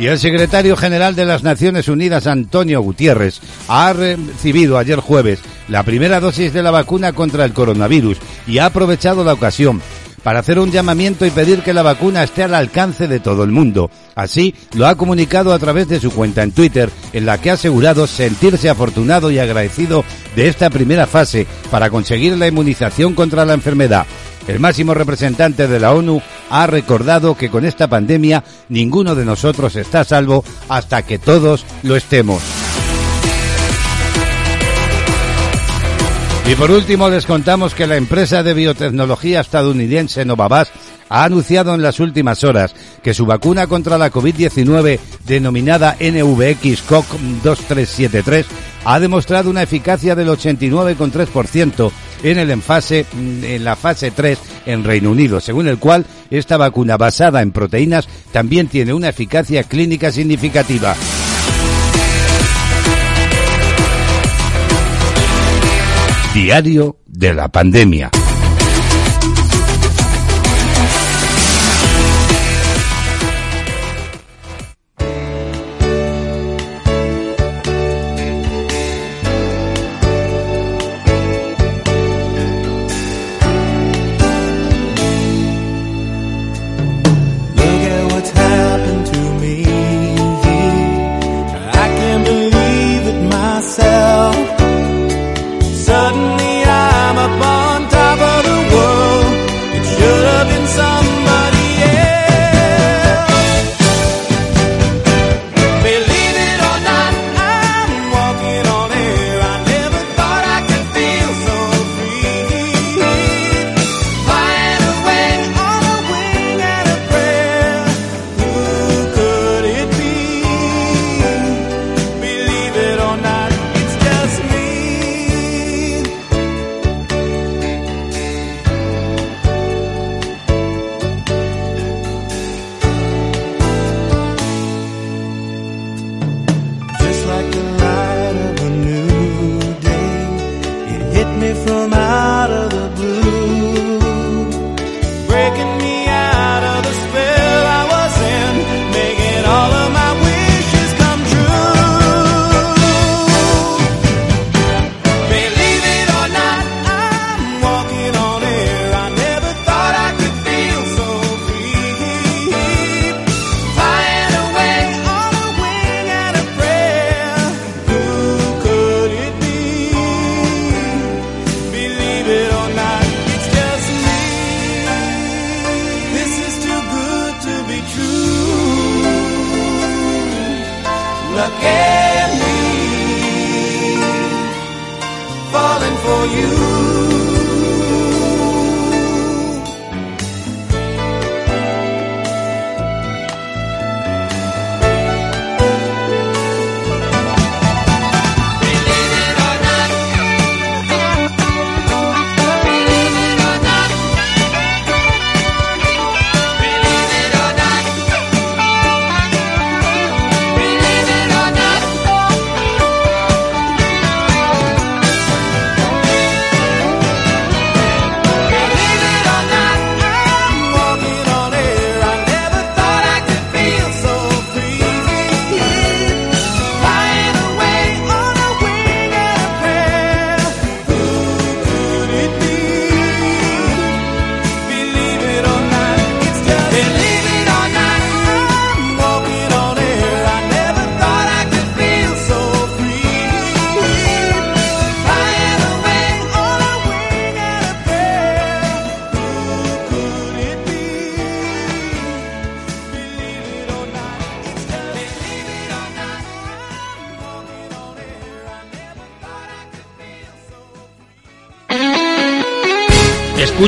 Y el secretario general de las Naciones Unidas, Antonio Gutiérrez, ha recibido ayer jueves la primera dosis de la vacuna contra el coronavirus y ha aprovechado la ocasión para hacer un llamamiento y pedir que la vacuna esté al alcance de todo el mundo. Así lo ha comunicado a través de su cuenta en Twitter, en la que ha asegurado sentirse afortunado y agradecido de esta primera fase para conseguir la inmunización contra la enfermedad. El máximo representante de la ONU ha recordado que con esta pandemia ninguno de nosotros está salvo hasta que todos lo estemos. Y por último les contamos que la empresa de biotecnología estadounidense Novavax ha anunciado en las últimas horas que su vacuna contra la COVID-19 denominada NVX-CoC2373 ha demostrado una eficacia del 89,3% en el enfase, en la fase 3 en Reino Unido, según el cual esta vacuna basada en proteínas también tiene una eficacia clínica significativa. Diario de la pandemia.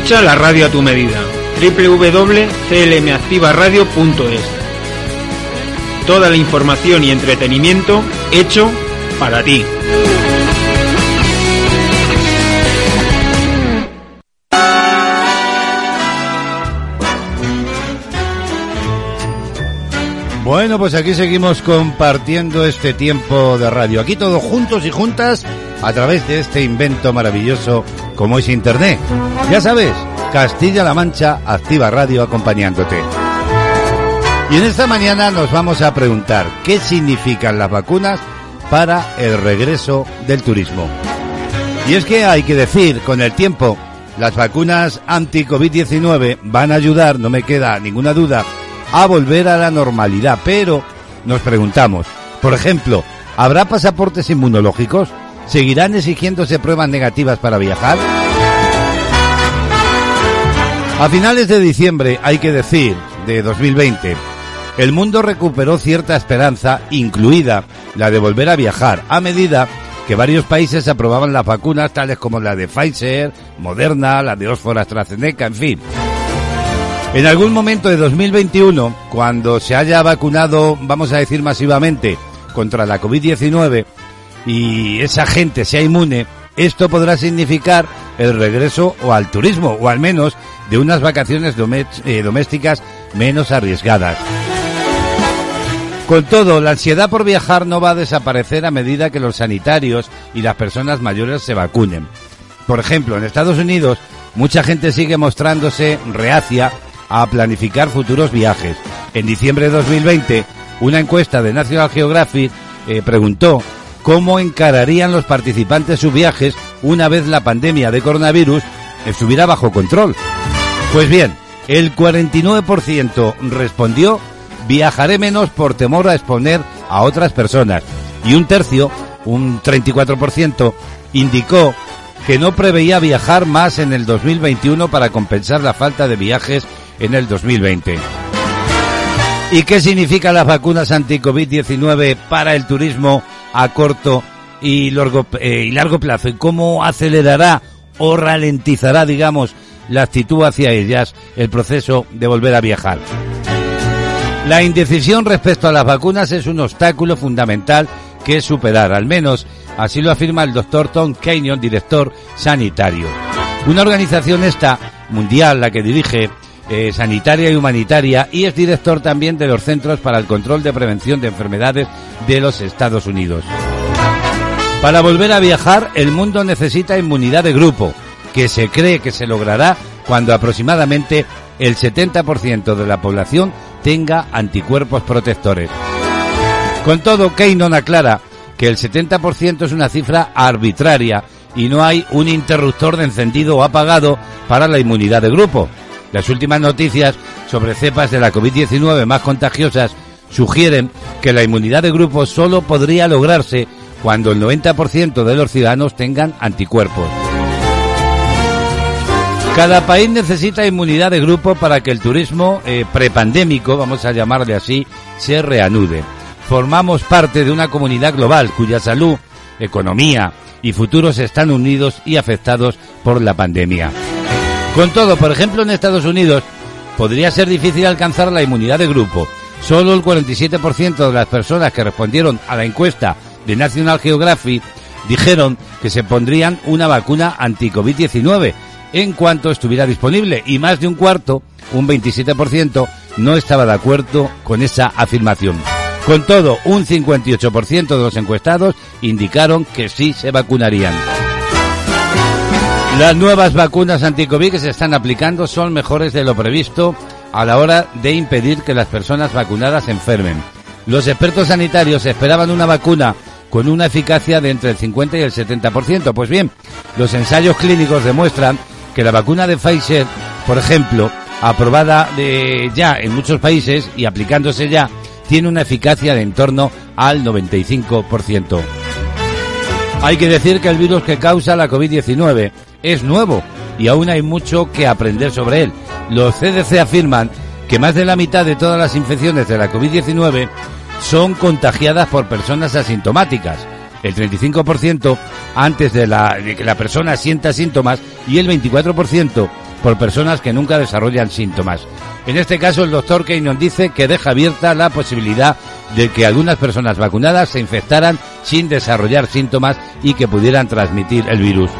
Escucha la radio a tu medida. www.clmactivaradio.es Toda la información y entretenimiento hecho para ti.
Bueno, pues aquí seguimos compartiendo este tiempo de radio. Aquí todos juntos y juntas a través de este invento maravilloso como es Internet. Ya sabes, Castilla-La Mancha Activa Radio acompañándote. Y en esta mañana nos vamos a preguntar qué significan las vacunas para el regreso del turismo. Y es que hay que decir, con el tiempo, las vacunas anti-COVID-19 van a ayudar, no me queda ninguna duda, a volver a la normalidad. Pero nos preguntamos, por ejemplo, ¿habrá pasaportes inmunológicos? ¿Seguirán exigiéndose pruebas negativas para viajar? A finales de diciembre, hay que decir, de 2020, el mundo recuperó cierta esperanza, incluida la de volver a viajar, a medida que varios países aprobaban las vacunas tales como la de Pfizer, Moderna, la de Oxford AstraZeneca, en fin. En algún momento de 2021, cuando se haya vacunado, vamos a decir masivamente, contra la COVID-19 y esa gente sea inmune, esto podrá significar el regreso o al turismo, o al menos de unas vacaciones eh, domésticas menos arriesgadas. Con todo, la ansiedad por viajar no va a desaparecer a medida que los sanitarios y las personas mayores se vacunen. Por ejemplo, en Estados Unidos, mucha gente sigue mostrándose reacia a planificar futuros viajes. En diciembre de 2020, una encuesta de National Geographic eh, preguntó cómo encararían los participantes sus viajes una vez la pandemia de coronavirus estuviera bajo control. Pues bien, el 49% respondió viajaré menos por temor a exponer a otras personas y un tercio, un 34%, indicó que no preveía viajar más en el 2021 para compensar la falta de viajes en el 2020. ¿Y qué significan las vacunas anti-COVID-19 para el turismo a corto y largo, eh, y largo plazo? ¿Y cómo acelerará o ralentizará, digamos, la actitud hacia ellas, el proceso de volver a viajar? La indecisión respecto a las vacunas es un obstáculo fundamental que superar, al menos así lo afirma el doctor Tom Kenyon, director sanitario. Una organización esta, mundial, la que dirige, eh, sanitaria y humanitaria, y es director también de los Centros para el Control de Prevención de Enfermedades de los Estados Unidos. Para volver a viajar, el mundo necesita inmunidad de grupo, que se cree que se logrará cuando aproximadamente el 70% de la población tenga anticuerpos protectores. Con todo, Keynon aclara que el 70% es una cifra arbitraria y no hay un interruptor de encendido o apagado para la inmunidad de grupo. Las últimas noticias sobre cepas de la COVID-19 más contagiosas sugieren que la inmunidad de grupo solo podría lograrse cuando el 90% de los ciudadanos tengan anticuerpos. Cada país necesita inmunidad de grupo para que el turismo eh, prepandémico, vamos a llamarle así, se reanude. formamos parte de una comunidad global cuya salud, economía y futuros están unidos y afectados por la pandemia. Con todo, por ejemplo, en Estados Unidos podría ser difícil alcanzar la inmunidad de grupo. Solo el 47% de las personas que respondieron a la encuesta de National Geographic dijeron que se pondrían una vacuna anti-COVID-19 en cuanto estuviera disponible y más de un cuarto, un 27%, no estaba de acuerdo con esa afirmación. Con todo, un 58% de los encuestados indicaron que sí se vacunarían. Las nuevas vacunas anti-COVID que se están aplicando son mejores de lo previsto a la hora de impedir que las personas vacunadas se enfermen. Los expertos sanitarios esperaban una vacuna con una eficacia de entre el 50 y el 70%. Pues bien, los ensayos clínicos demuestran que la vacuna de Pfizer, por ejemplo, aprobada de ya en muchos países y aplicándose ya, tiene una eficacia de en torno al 95%. Hay que decir que el virus que causa la COVID-19 es nuevo y aún hay mucho que aprender sobre él. Los CDC afirman que más de la mitad de todas las infecciones de la COVID-19 son contagiadas por personas asintomáticas. El 35% antes de, que la persona sienta síntomas y el 24% por personas que nunca desarrollan síntomas. En este caso, el doctor Keynon dice que deja abierta la posibilidad de que algunas personas vacunadas se infectaran sin desarrollar síntomas y que pudieran transmitir el virus.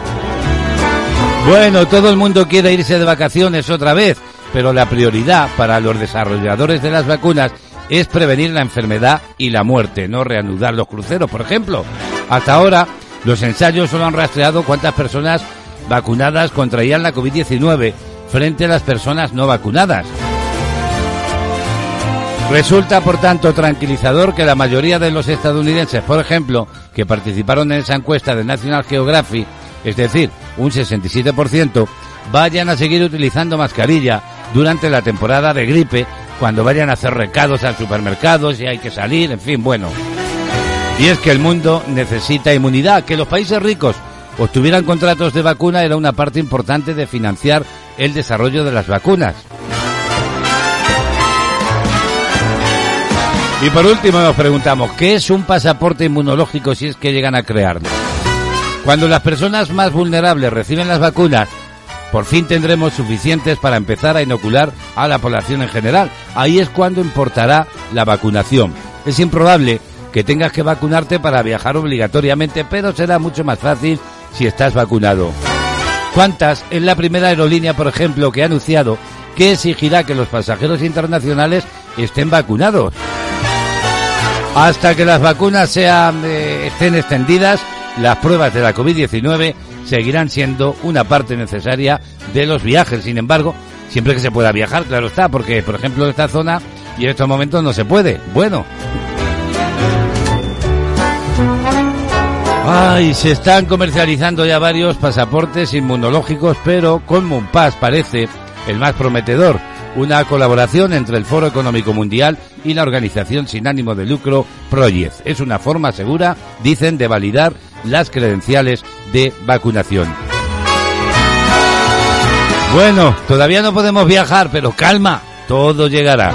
Bueno, todo el mundo quiere irse de vacaciones otra vez, pero la prioridad para los desarrolladores de las vacunas es prevenir la enfermedad y la muerte, no reanudar los cruceros, por ejemplo. Hasta ahora, los ensayos solo han rastreado cuántas personas vacunadas contraían la COVID-19 frente a las personas no vacunadas. Resulta, por tanto, tranquilizador que la mayoría de los estadounidenses, por ejemplo, que participaron en esa encuesta de National Geographic, es decir, un 67%, vayan a seguir utilizando mascarilla durante la temporada de gripe, cuando vayan a hacer recados al supermercado, si hay que salir, en fin, bueno. Y es que el mundo necesita inmunidad, que los países ricos obtuvieran contratos de vacuna era una parte importante de financiar el desarrollo de las vacunas. Y por último nos preguntamos, ¿qué es un pasaporte inmunológico si es que llegan a crearlo? Cuando las personas más vulnerables reciben las vacunas, por fin tendremos suficientes para empezar a inocular a la población en general. Ahí es cuando importará la vacunación. Es improbable que tengas que vacunarte para viajar obligatoriamente, pero será mucho más fácil si estás vacunado. ¿Cuántas es la primera aerolínea, por ejemplo, que ha anunciado que exigirá que los pasajeros internacionales estén vacunados? Hasta que las vacunas sean, eh, estén extendidas, las pruebas de la COVID-19 seguirán siendo una parte necesaria de los viajes. Sin embargo, siempre que se pueda viajar, claro está, porque por ejemplo esta zona y en estos momentos no se puede. Bueno. Ay, se están comercializando ya varios pasaportes inmunológicos, pero con Munpass parece el más prometedor. Una colaboración entre el Foro Económico Mundial y la organización sin ánimo de lucro Project. Es una forma segura, dicen, de validar las credenciales de vacunación. Bueno, todavía no podemos viajar, pero calma, todo llegará.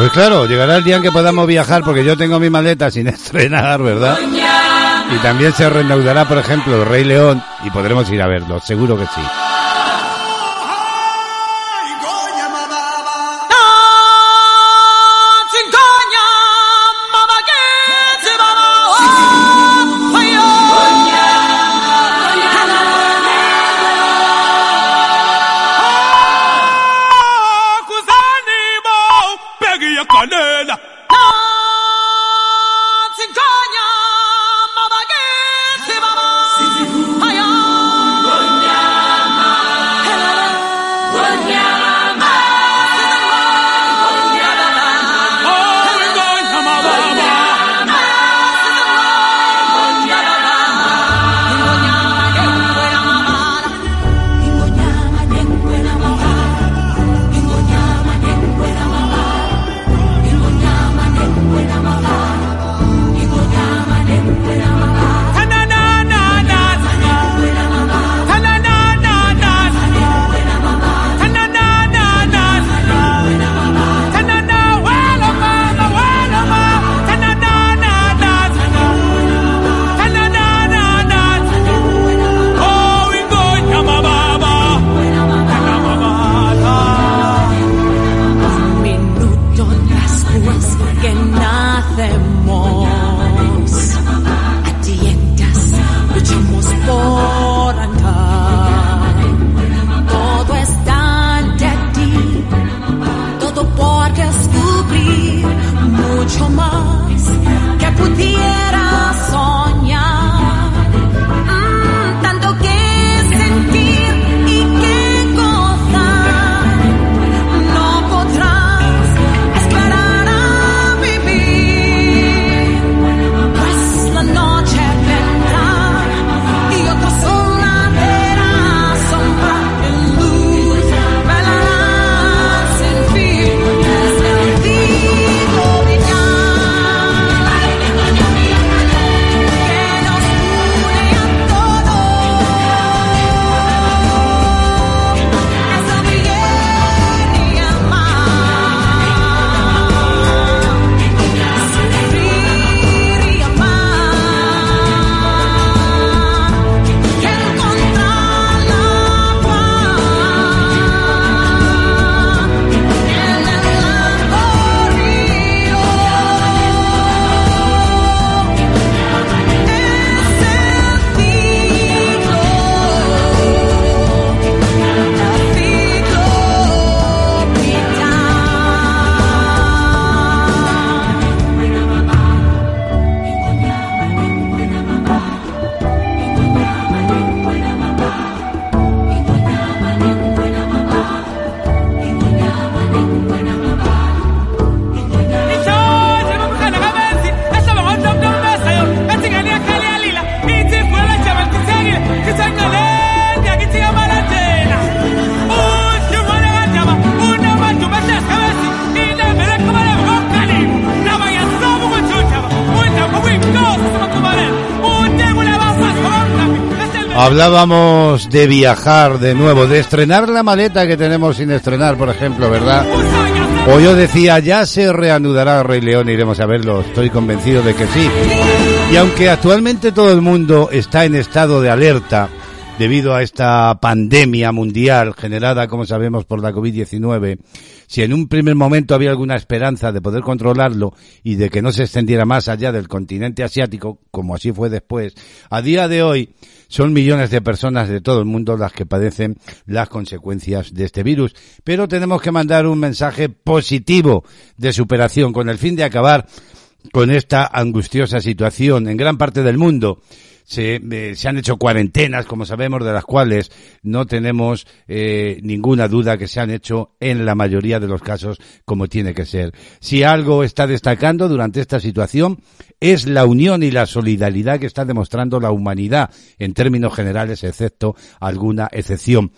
Pues claro, llegará el día en que podamos viajar porque yo tengo mi maleta sin estrenar, ¿verdad? Y también se reanudará, por ejemplo, el Rey León y podremos ir a verlo, seguro que sí. Hablábamos de viajar de nuevo, de estrenar la maleta que tenemos sin estrenar, por ejemplo, ¿verdad? O yo decía, ya se reanudará Rey León, iremos a verlo, estoy convencido de que sí. Y aunque actualmente todo el mundo está en estado de alerta debido a esta pandemia mundial generada, como sabemos, por la COVID-19, si en un primer momento había alguna esperanza de poder controlarlo y de que no se extendiera más allá del continente asiático, como así fue después, a día de hoy son millones de personas de todo el mundo las que padecen las consecuencias de este virus. Pero tenemos que mandar un mensaje positivo de superación con el fin de acabar con esta angustiosa situación en gran parte del mundo se, se han hecho cuarentenas, como sabemos, de las cuales no tenemos eh, ninguna duda que se han hecho en la mayoría de los casos como tiene que ser. Si algo está destacando durante esta situación es la unión y la solidaridad que está demostrando la humanidad en términos generales, excepto alguna excepción,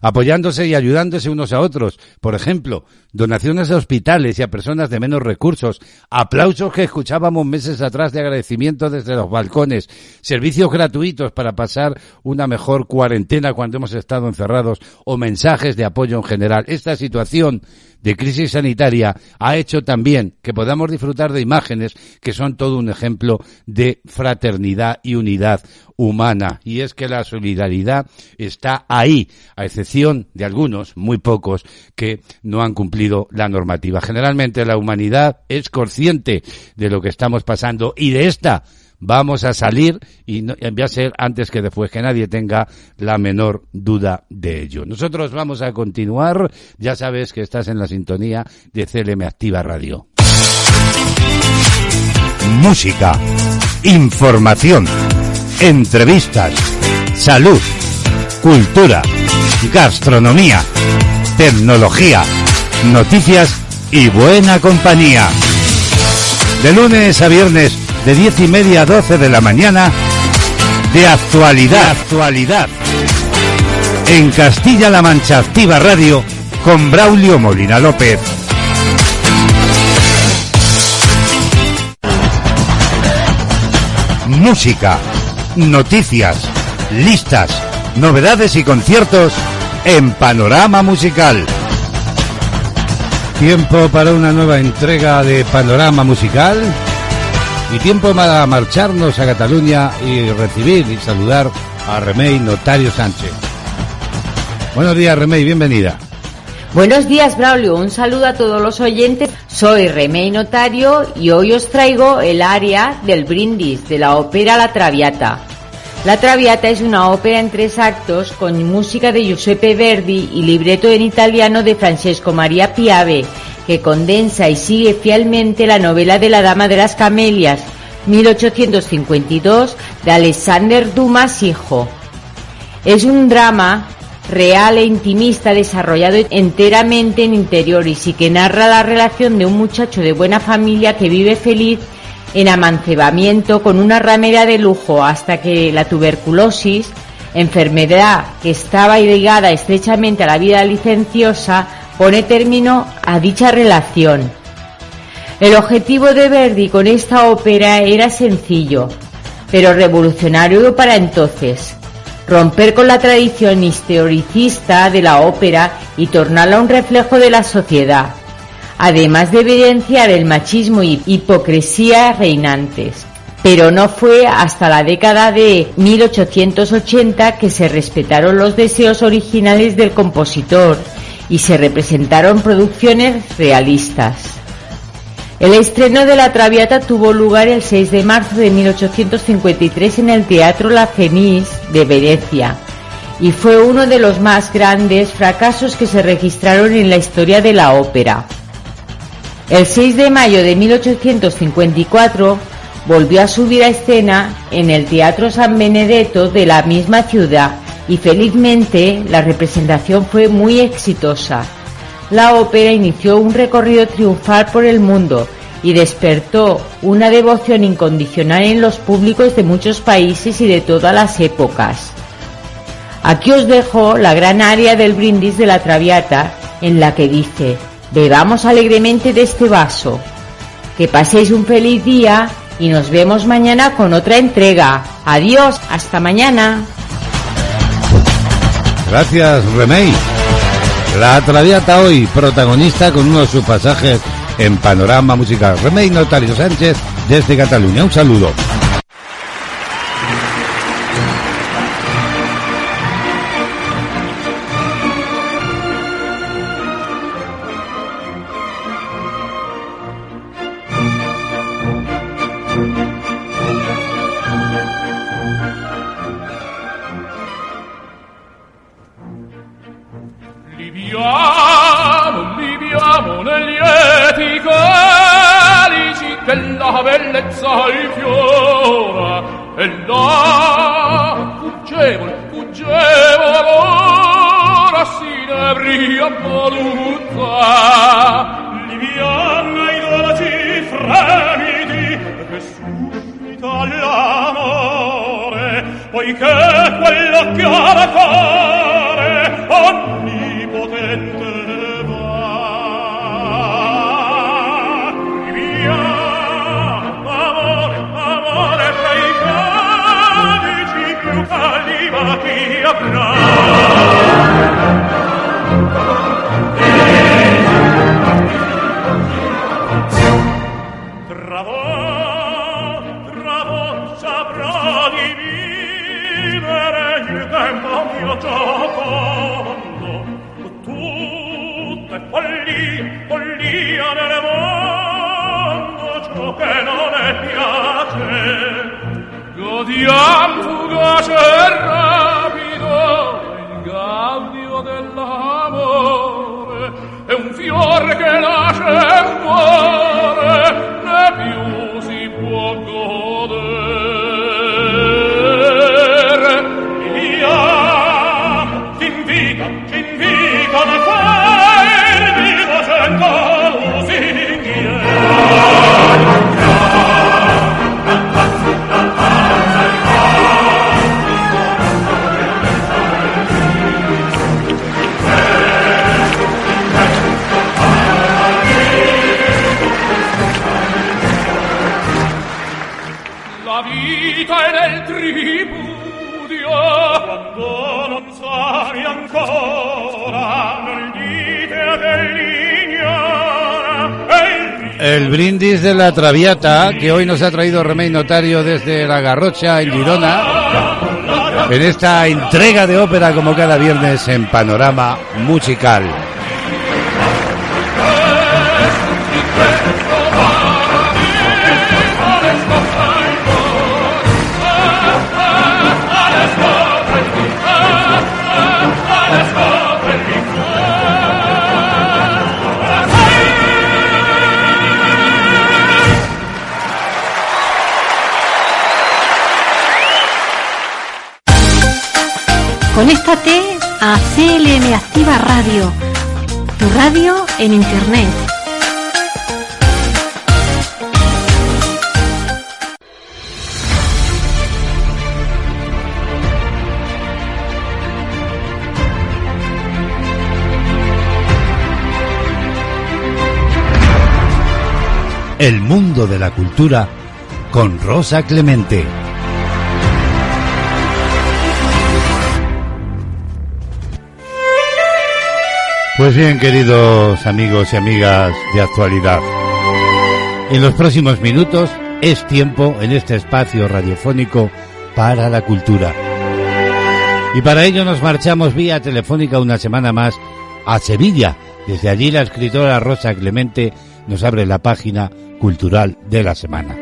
apoyándose y ayudándose unos a otros. Por ejemplo, donaciones a hospitales y a personas de menos recursos, aplausos que escuchábamos meses atrás de agradecimiento desde los balcones, servicios gratuitos para pasar una mejor cuarentena cuando hemos estado encerrados o mensajes de apoyo en general. Esta situación de crisis sanitaria ha hecho también que podamos disfrutar de imágenes que son todo un ejemplo de fraternidad y unidad humana. Y es que la solidaridad está ahí, a excepción de algunos, muy pocos, que no han cumplido la normativa. Generalmente la humanidad es consciente de lo que estamos pasando y de esta vamos a salir y no, va a ser antes que después, que nadie tenga la menor duda de ello. Nosotros vamos a continuar, ya sabes que estás en la sintonía de CLM Activa Radio. Música, información, entrevistas, salud, cultura, gastronomía, tecnología, noticias y buena compañía. De lunes a viernes de diez y media a 12 de la mañana de actualidad. actualidad. En Castilla-La Mancha Activa Radio con Braulio Molina López. Música, noticias, listas, novedades y conciertos en Panorama Musical. Tiempo para una nueva entrega de Panorama Musical y tiempo para marcharnos a Cataluña y recibir y saludar a Remey Notario Sánchez. Buenos días, Remey, bienvenida.
Buenos días, Braulio. Un saludo a todos los oyentes. Soy Remey Notario y hoy os traigo el área del brindis de la ópera La Traviata. La Traviata es una ópera en tres actos con música de Giuseppe Verdi y libreto en italiano de Francesco Maria Piave que condensa y sigue fielmente la novela de la Dama de las Camelias, 1852, de Alexander Dumas hijo. Es un drama real e intimista desarrollado enteramente en interiores y que narra la relación de un muchacho de buena familia que vive feliz en amancebamiento con una ramera de lujo hasta que la tuberculosis, enfermedad que estaba ligada estrechamente a la vida licenciosa, pone término a dicha relación. El objetivo de Verdi con esta ópera era sencillo, pero revolucionario para entonces, romper con la tradición historicista de la ópera y tornarla un reflejo de la sociedad, además de evidenciar el machismo y hipocresía reinantes. Pero no fue hasta la década de 1880 que se respetaron los deseos originales del compositor y se representaron producciones realistas. El estreno de La Traviata tuvo lugar el 6 de marzo de 1853 en el Teatro La Fenice de Venecia y fue uno de los más grandes fracasos que se registraron en la historia de la ópera. El 6 de mayo de 1854 volvió a subir a escena en el Teatro San Benedetto de la misma ciudad y felizmente la representación fue muy exitosa. La ópera inició un recorrido triunfal por el mundo y despertó una devoción incondicional en los públicos de muchos países y de todas las épocas. Aquí os dejo la gran área del brindis de la Traviata en la que dice, bebamos alegremente de este vaso. Que paséis un feliz día y nos vemos mañana con otra entrega. Adiós, hasta mañana.
Gracias, Remey. La Traviata hoy, protagonista con uno de sus pasajes en Panorama Musical. Remey Notario Sánchez, desde Cataluña. Un saludo. Brindis de la Traviata, que hoy nos ha traído Remey Notario desde La Garrocha, en Girona, en esta entrega de ópera como cada viernes en Panorama Musical.
CLM Activa Radio, tu radio en Internet.
El mundo de la cultura con Rosa Clemente. Pues bien, queridos amigos y amigas de actualidad, en los próximos minutos es tiempo en este espacio radiofónico para la cultura. Y para ello nos marchamos vía telefónica una semana más a Sevilla. Desde allí la escritora Rosa Clemente nos abre la página cultural de la semana.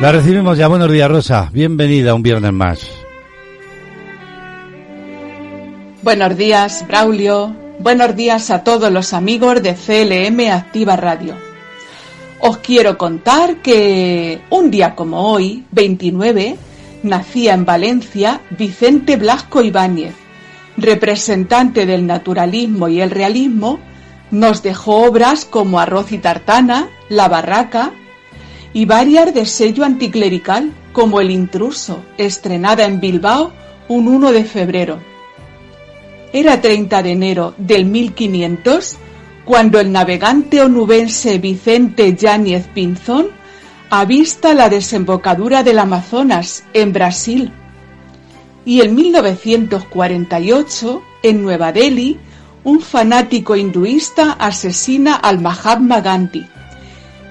La recibimos ya. Buenos días, Rosa. Bienvenida un viernes más.
Buenos días, Braulio. Buenos días a todos los amigos de CLM Activa Radio. Os quiero contar que un día como hoy, 29, nacía en Valencia Vicente Blasco Ibáñez, representante del naturalismo y el realismo, nos dejó obras como Arroz y Tartana, La Barraca y varias de sello anticlerical como El Intruso, estrenada en Bilbao un 1 de febrero. Era 30 de enero del 1500 cuando el navegante onubense Vicente Yáñez Pinzón avista la desembocadura del Amazonas en Brasil. Y en 1948, en Nueva Delhi, un fanático hinduista asesina al Mahatma Gandhi.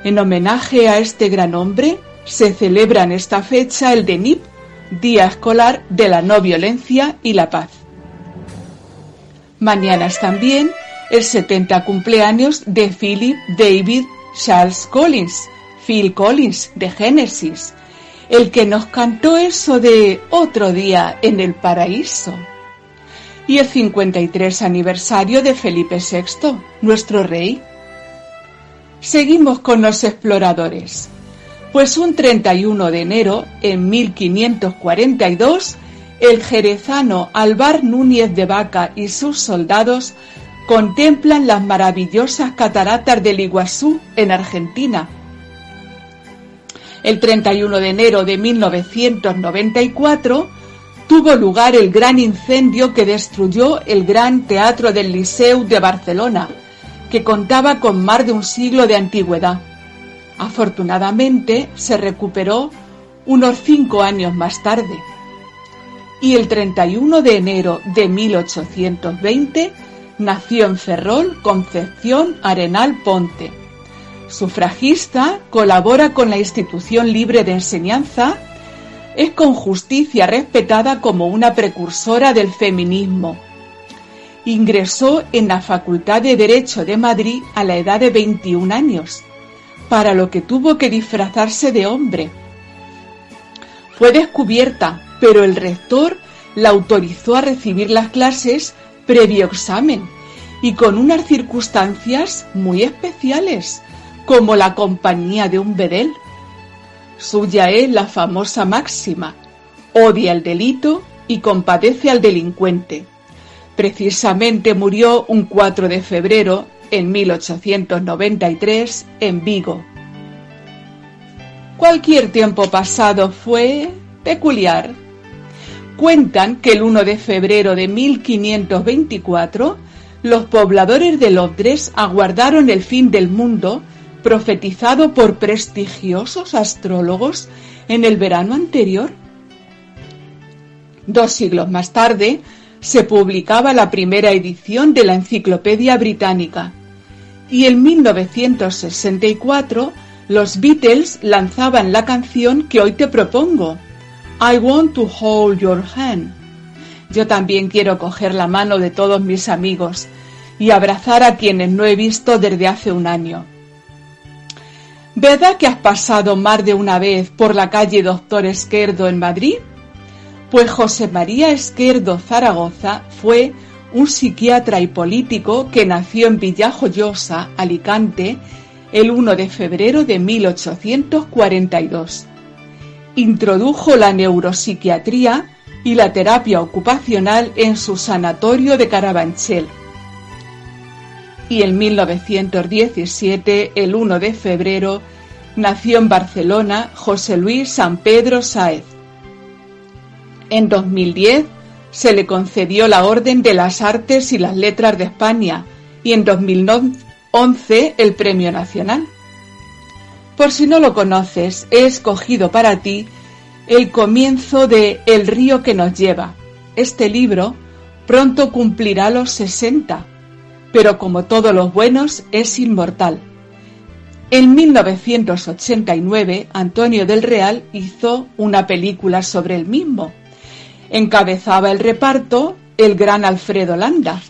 En homenaje a este gran hombre, se celebra en esta fecha el DENIP, Día Escolar de la No Violencia y la Paz. Mañana es también el 70 cumpleaños de Philip David Charles Collins, Phil Collins de Genesis, el que nos cantó eso de otro día en el paraíso. Y el 53 aniversario de Felipe VI, nuestro rey. Seguimos con los exploradores. Pues un 31 de enero, en 1542, el jerezano Alvar Núñez de Vaca y sus soldados contemplan las maravillosas cataratas del Iguazú en Argentina. El 31 de enero de 1994 tuvo lugar el gran incendio que destruyó el Gran Teatro del Liceu de Barcelona, que contaba con más de un siglo de antigüedad. Afortunadamente se recuperó unos cinco años más tarde. Y el 31 de enero de 1820 nació en Ferrol Concepción Arenal Ponte. Sufragista, colabora con la institución libre de enseñanza, es con justicia respetada como una precursora del feminismo. Ingresó en la Facultad de Derecho de Madrid a la edad de 21 años, para lo que tuvo que disfrazarse de hombre. Fue descubierta, pero el rector la autorizó a recibir las clases previo examen y con unas circunstancias muy especiales, como la compañía de un bedel. Suya es la famosa máxima, odia el delito y compadece al delincuente. Precisamente murió un 4 de febrero en 1893 en Vigo. Cualquier tiempo pasado fue peculiar. Cuentan que el 1 de febrero de 1524 los pobladores de Londres aguardaron el fin del mundo profetizado por prestigiosos astrólogos en el verano anterior. Dos siglos más tarde se publicaba la primera edición de la Enciclopedia Británica y en 1964 los Beatles lanzaban la canción que hoy te propongo, I Want to Hold Your Hand. Yo también quiero coger la mano de todos mis amigos y abrazar a quienes no he visto desde hace un año. ¿Verdad que has pasado más de una vez por la calle Doctor Esquerdo en Madrid? Pues José María Esquerdo Zaragoza fue un psiquiatra y político que nació en Villajoyosa, Alicante, el 1 de febrero de 1842. Introdujo la neuropsiquiatría y la terapia ocupacional en su sanatorio de Carabanchel. Y en 1917, el 1 de febrero, nació en Barcelona José Luis San Pedro Sáez. En 2010 se le concedió la Orden de las Artes y las Letras de España y en 2011 el Premio Nacional. Por si no lo conoces, he escogido para ti el comienzo de El río que nos lleva. Este libro pronto cumplirá los 60, pero como todos los buenos es inmortal. En 1989, Antonio del Real hizo una película sobre el mismo Encabezaba el reparto el gran Alfredo Landa.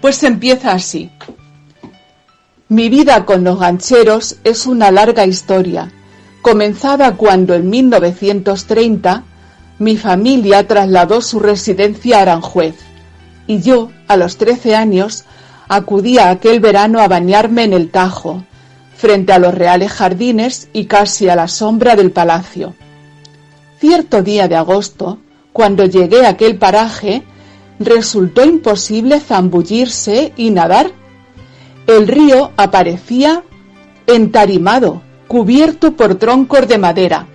Pues empieza así. Mi vida con los gancheros es una larga historia, comenzada cuando en 1930 mi familia trasladó su residencia a Aranjuez y yo, a los 13 años, acudía aquel verano a bañarme en el Tajo, frente a los reales jardines y casi a la sombra del palacio. Cierto día de agosto, cuando llegué a aquel paraje, resultó imposible zambullirse y nadar. El río aparecía entarimado, cubierto por troncos de madera.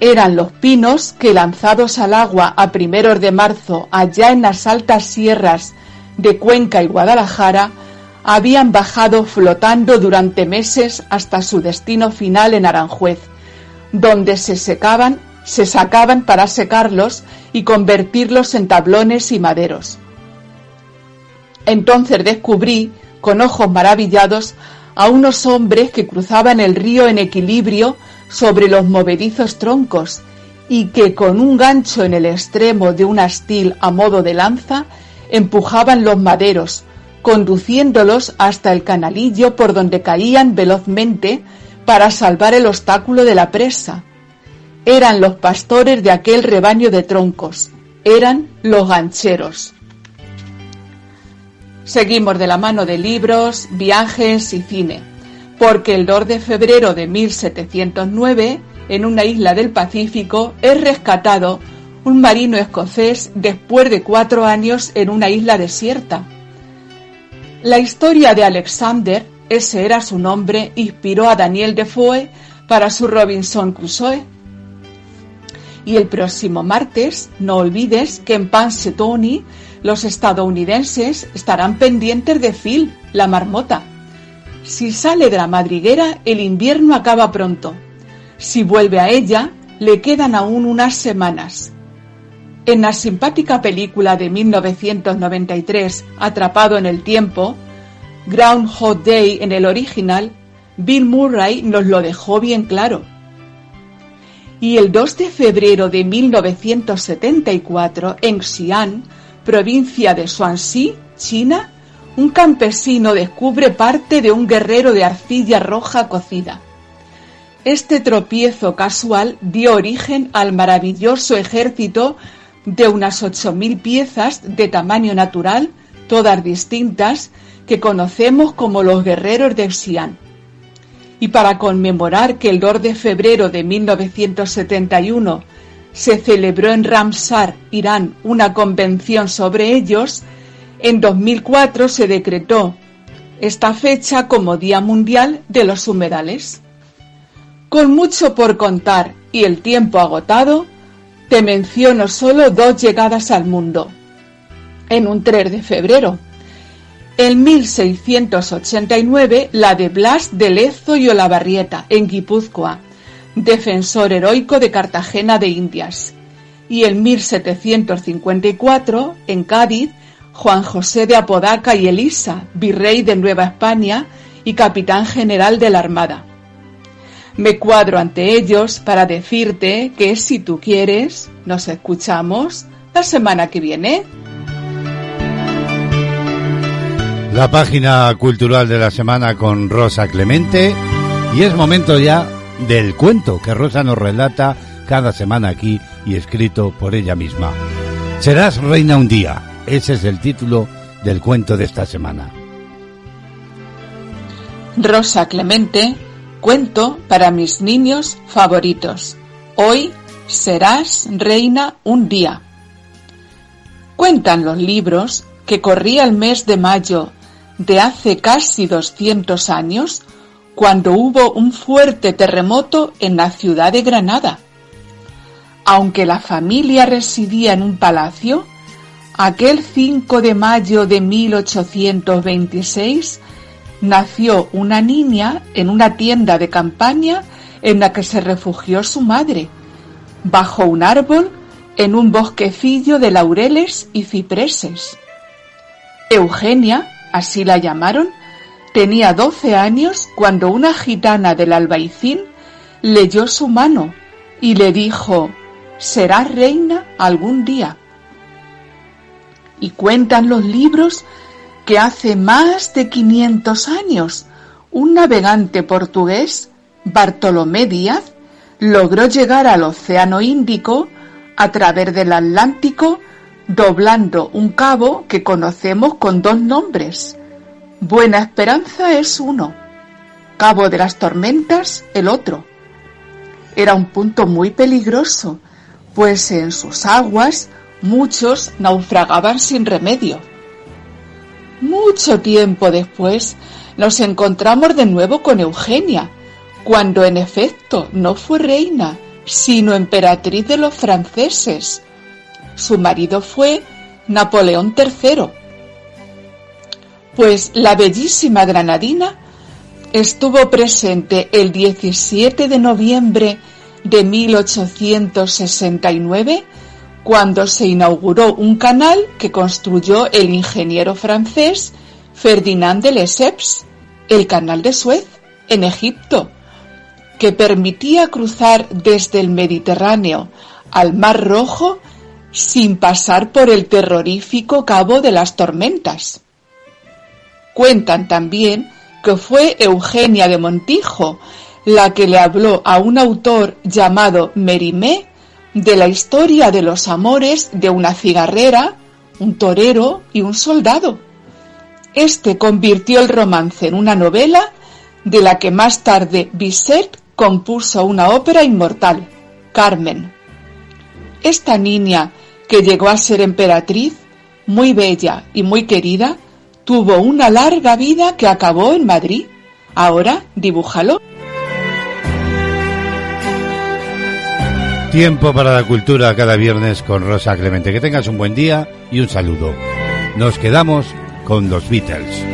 Eran los pinos que, lanzados al agua a primeros de marzo allá en las altas sierras de Cuenca y Guadalajara, habían bajado flotando durante meses hasta su destino final en Aranjuez, donde se secaban se sacaban para secarlos y convertirlos en tablones y maderos. Entonces descubrí, con ojos maravillados, a unos hombres que cruzaban el río en equilibrio sobre los movedizos troncos y que con un gancho en el extremo de un astil a modo de lanza empujaban los maderos, conduciéndolos hasta el canalillo por donde caían velozmente para salvar el obstáculo de la presa. Eran los pastores de aquel rebaño de troncos, eran los gancheros. Seguimos de la mano de libros, viajes y cine, porque el 2 de febrero de 1709, en una isla del Pacífico, es rescatado un marino escocés después de cuatro años en una isla desierta. La historia de Alexander, ese era su nombre, inspiró a Daniel Defoe para su Robinson Crusoe. Y el próximo martes, no olvides que en Punxsutawney los estadounidenses estarán pendientes de Phil, la marmota. Si sale de la madriguera, el invierno acaba pronto. Si vuelve a ella, le quedan aún unas semanas. En la simpática película de 1993, Atrapado en el tiempo, Groundhog Day en el original, Bill Murray nos lo dejó bien claro. Y el 2 de febrero de 1974, en Xi'an, provincia de Swansea, China, un campesino descubre parte de un guerrero de arcilla roja cocida. Este tropiezo casual dio origen al maravilloso ejército de unas 8.000 piezas de tamaño natural, todas distintas, que conocemos como los guerreros de Xi'an. Y para conmemorar que el 2 de febrero de 1971 se celebró en Ramsar, Irán, una convención sobre ellos, en 2004 se decretó esta fecha como Día Mundial de los Humedales. Con mucho por contar y el tiempo agotado, te menciono solo dos llegadas al mundo. En un 3 de febrero. En 1689, la de Blas de Lezo y Olavarrieta, en Guipúzcoa, defensor heroico de Cartagena de Indias. Y en 1754, en Cádiz, Juan José de Apodaca y Elisa, virrey de Nueva España y capitán general de la Armada. Me cuadro ante ellos para decirte que si tú quieres, nos escuchamos la semana que viene.
La página cultural de la semana con Rosa Clemente y es momento ya del cuento que Rosa nos relata cada semana aquí y escrito por ella misma. Serás reina un día. Ese es el título del cuento de esta semana.
Rosa Clemente Cuento para mis niños favoritos. Hoy serás reina un día. Cuentan los libros que corría el mes de mayo de hace casi 200 años cuando hubo un fuerte terremoto en la ciudad de Granada. Aunque la familia residía en un palacio, aquel 5 de mayo de 1826 nació una niña en una tienda de campaña en la que se refugió su madre, bajo un árbol en un bosquecillo de laureles y cipreses. Eugenia, así la llamaron, tenía doce años cuando una gitana del albaicín leyó su mano y le dijo, serás reina algún día. Y cuentan los libros que hace más de 500 años un navegante portugués, Bartolomé Díaz, logró llegar al Océano Índico a través del Atlántico doblando un cabo que conocemos con dos nombres. Buena Esperanza es uno, Cabo de las Tormentas el otro. Era un punto muy peligroso, pues en sus aguas muchos naufragaban sin remedio. Mucho tiempo después nos encontramos de nuevo con Eugenia, cuando en efecto no fue reina, sino emperatriz de los franceses. Su marido fue Napoleón III. Pues la bellísima granadina estuvo presente el 17 de noviembre de 1869 cuando se inauguró un canal que construyó el ingeniero francés Ferdinand de Lesseps, el canal de Suez, en Egipto, que permitía cruzar desde el Mediterráneo al Mar Rojo sin pasar por el terrorífico Cabo de las Tormentas. Cuentan también que fue Eugenia de Montijo la que le habló a un autor llamado Merimé de la historia de los amores de una cigarrera, un torero y un soldado. Este convirtió el romance en una novela de la que más tarde Bizet compuso una ópera inmortal, Carmen. Esta niña, que llegó a ser emperatriz, muy bella y muy querida, tuvo una larga vida que acabó en Madrid. Ahora dibújalo.
Tiempo para la cultura cada viernes con Rosa Clemente. Que tengas un buen día y un saludo. Nos quedamos con los Beatles.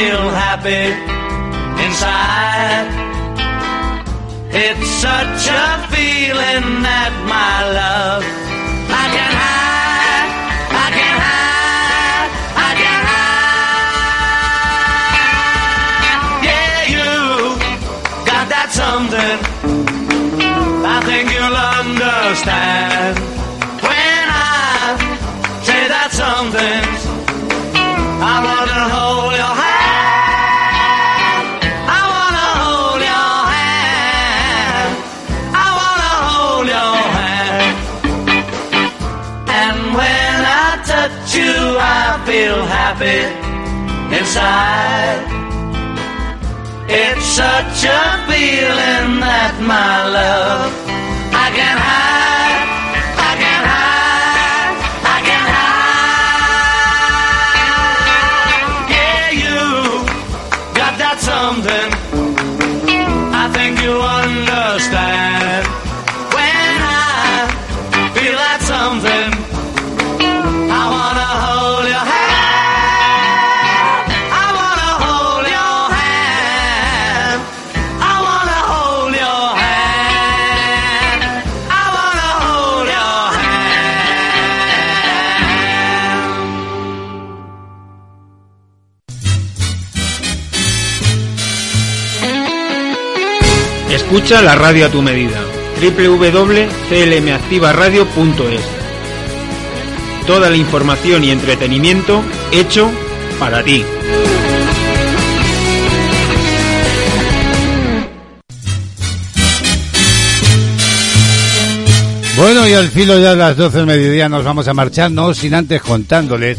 Feel happy inside. It's such a feeling that my love I can hide, I can hide, I can hide. Yeah, you got that something. I think you'll understand I feel happy inside. It's such a feeling that my love I can hide, I can hide, I can hide. Yeah, you got that something. I think you understand when I feel that something.
Escucha la radio a tu medida. www.clmactivaradio.es Toda la información y entretenimiento hecho para ti.
Bueno, y al filo ya de las 12 del mediodía nos vamos a marchar, no sin antes contándoles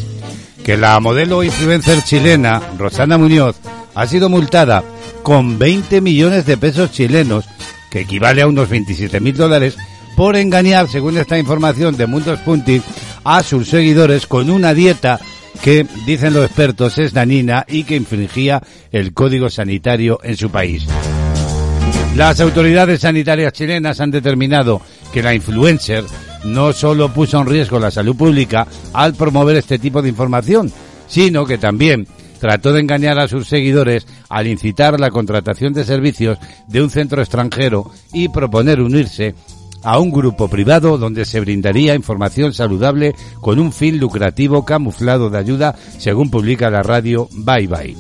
que la modelo influencer chilena, Rosana Muñoz, ha sido multada con 20 millones de pesos chilenos, que equivale a unos 27 mil dólares, por engañar, según esta información de Mundos Punti, a sus seguidores con una dieta que, dicen los expertos, es dañina y que infringía el código sanitario en su país. Las autoridades sanitarias chilenas han determinado que la influencer no solo puso en riesgo la salud pública al promover este tipo de información, sino que también trató de engañar a sus seguidores al incitar la contratación de servicios de un centro extranjero y proponer unirse a un grupo privado donde se brindaría información saludable con un fin lucrativo camuflado de ayuda, según publica la radio Bye Bye.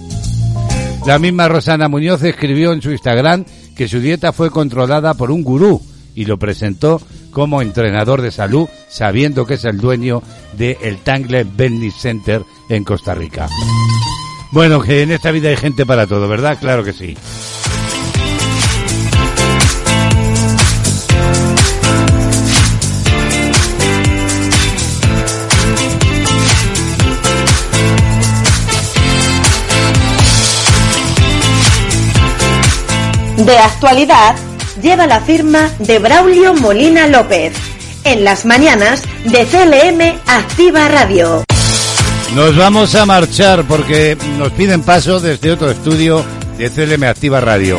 La misma Rosana Muñoz escribió en su Instagram que su dieta fue controlada por un gurú y lo presentó como entrenador de salud, sabiendo que es el dueño de el Tangle Wellness Center en Costa Rica. Bueno, que en esta vida hay gente para todo, ¿verdad? Claro que sí.
De actualidad lleva la firma de Braulio Molina López. En las mañanas de CLM Activa Radio.
Nos vamos a marchar porque nos piden paso desde otro estudio de CLM Activa Radio.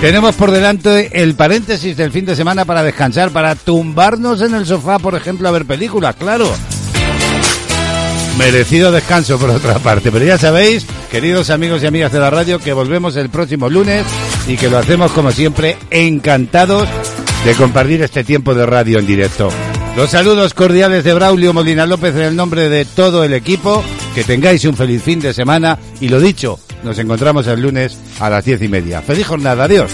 Tenemos por delante el paréntesis del fin de semana para descansar, para tumbarnos en el sofá, por ejemplo, a ver películas, claro. Merecido descanso por otra parte, pero ya sabéis, queridos amigos y amigas de la radio, que volvemos el próximo lunes y que lo hacemos como siempre encantados de compartir este tiempo de radio en directo. Los saludos cordiales de Braulio Molina López en el nombre de todo el equipo. Que tengáis un feliz fin de semana y lo dicho, nos encontramos el lunes a las diez y media. Feliz jornada, adiós.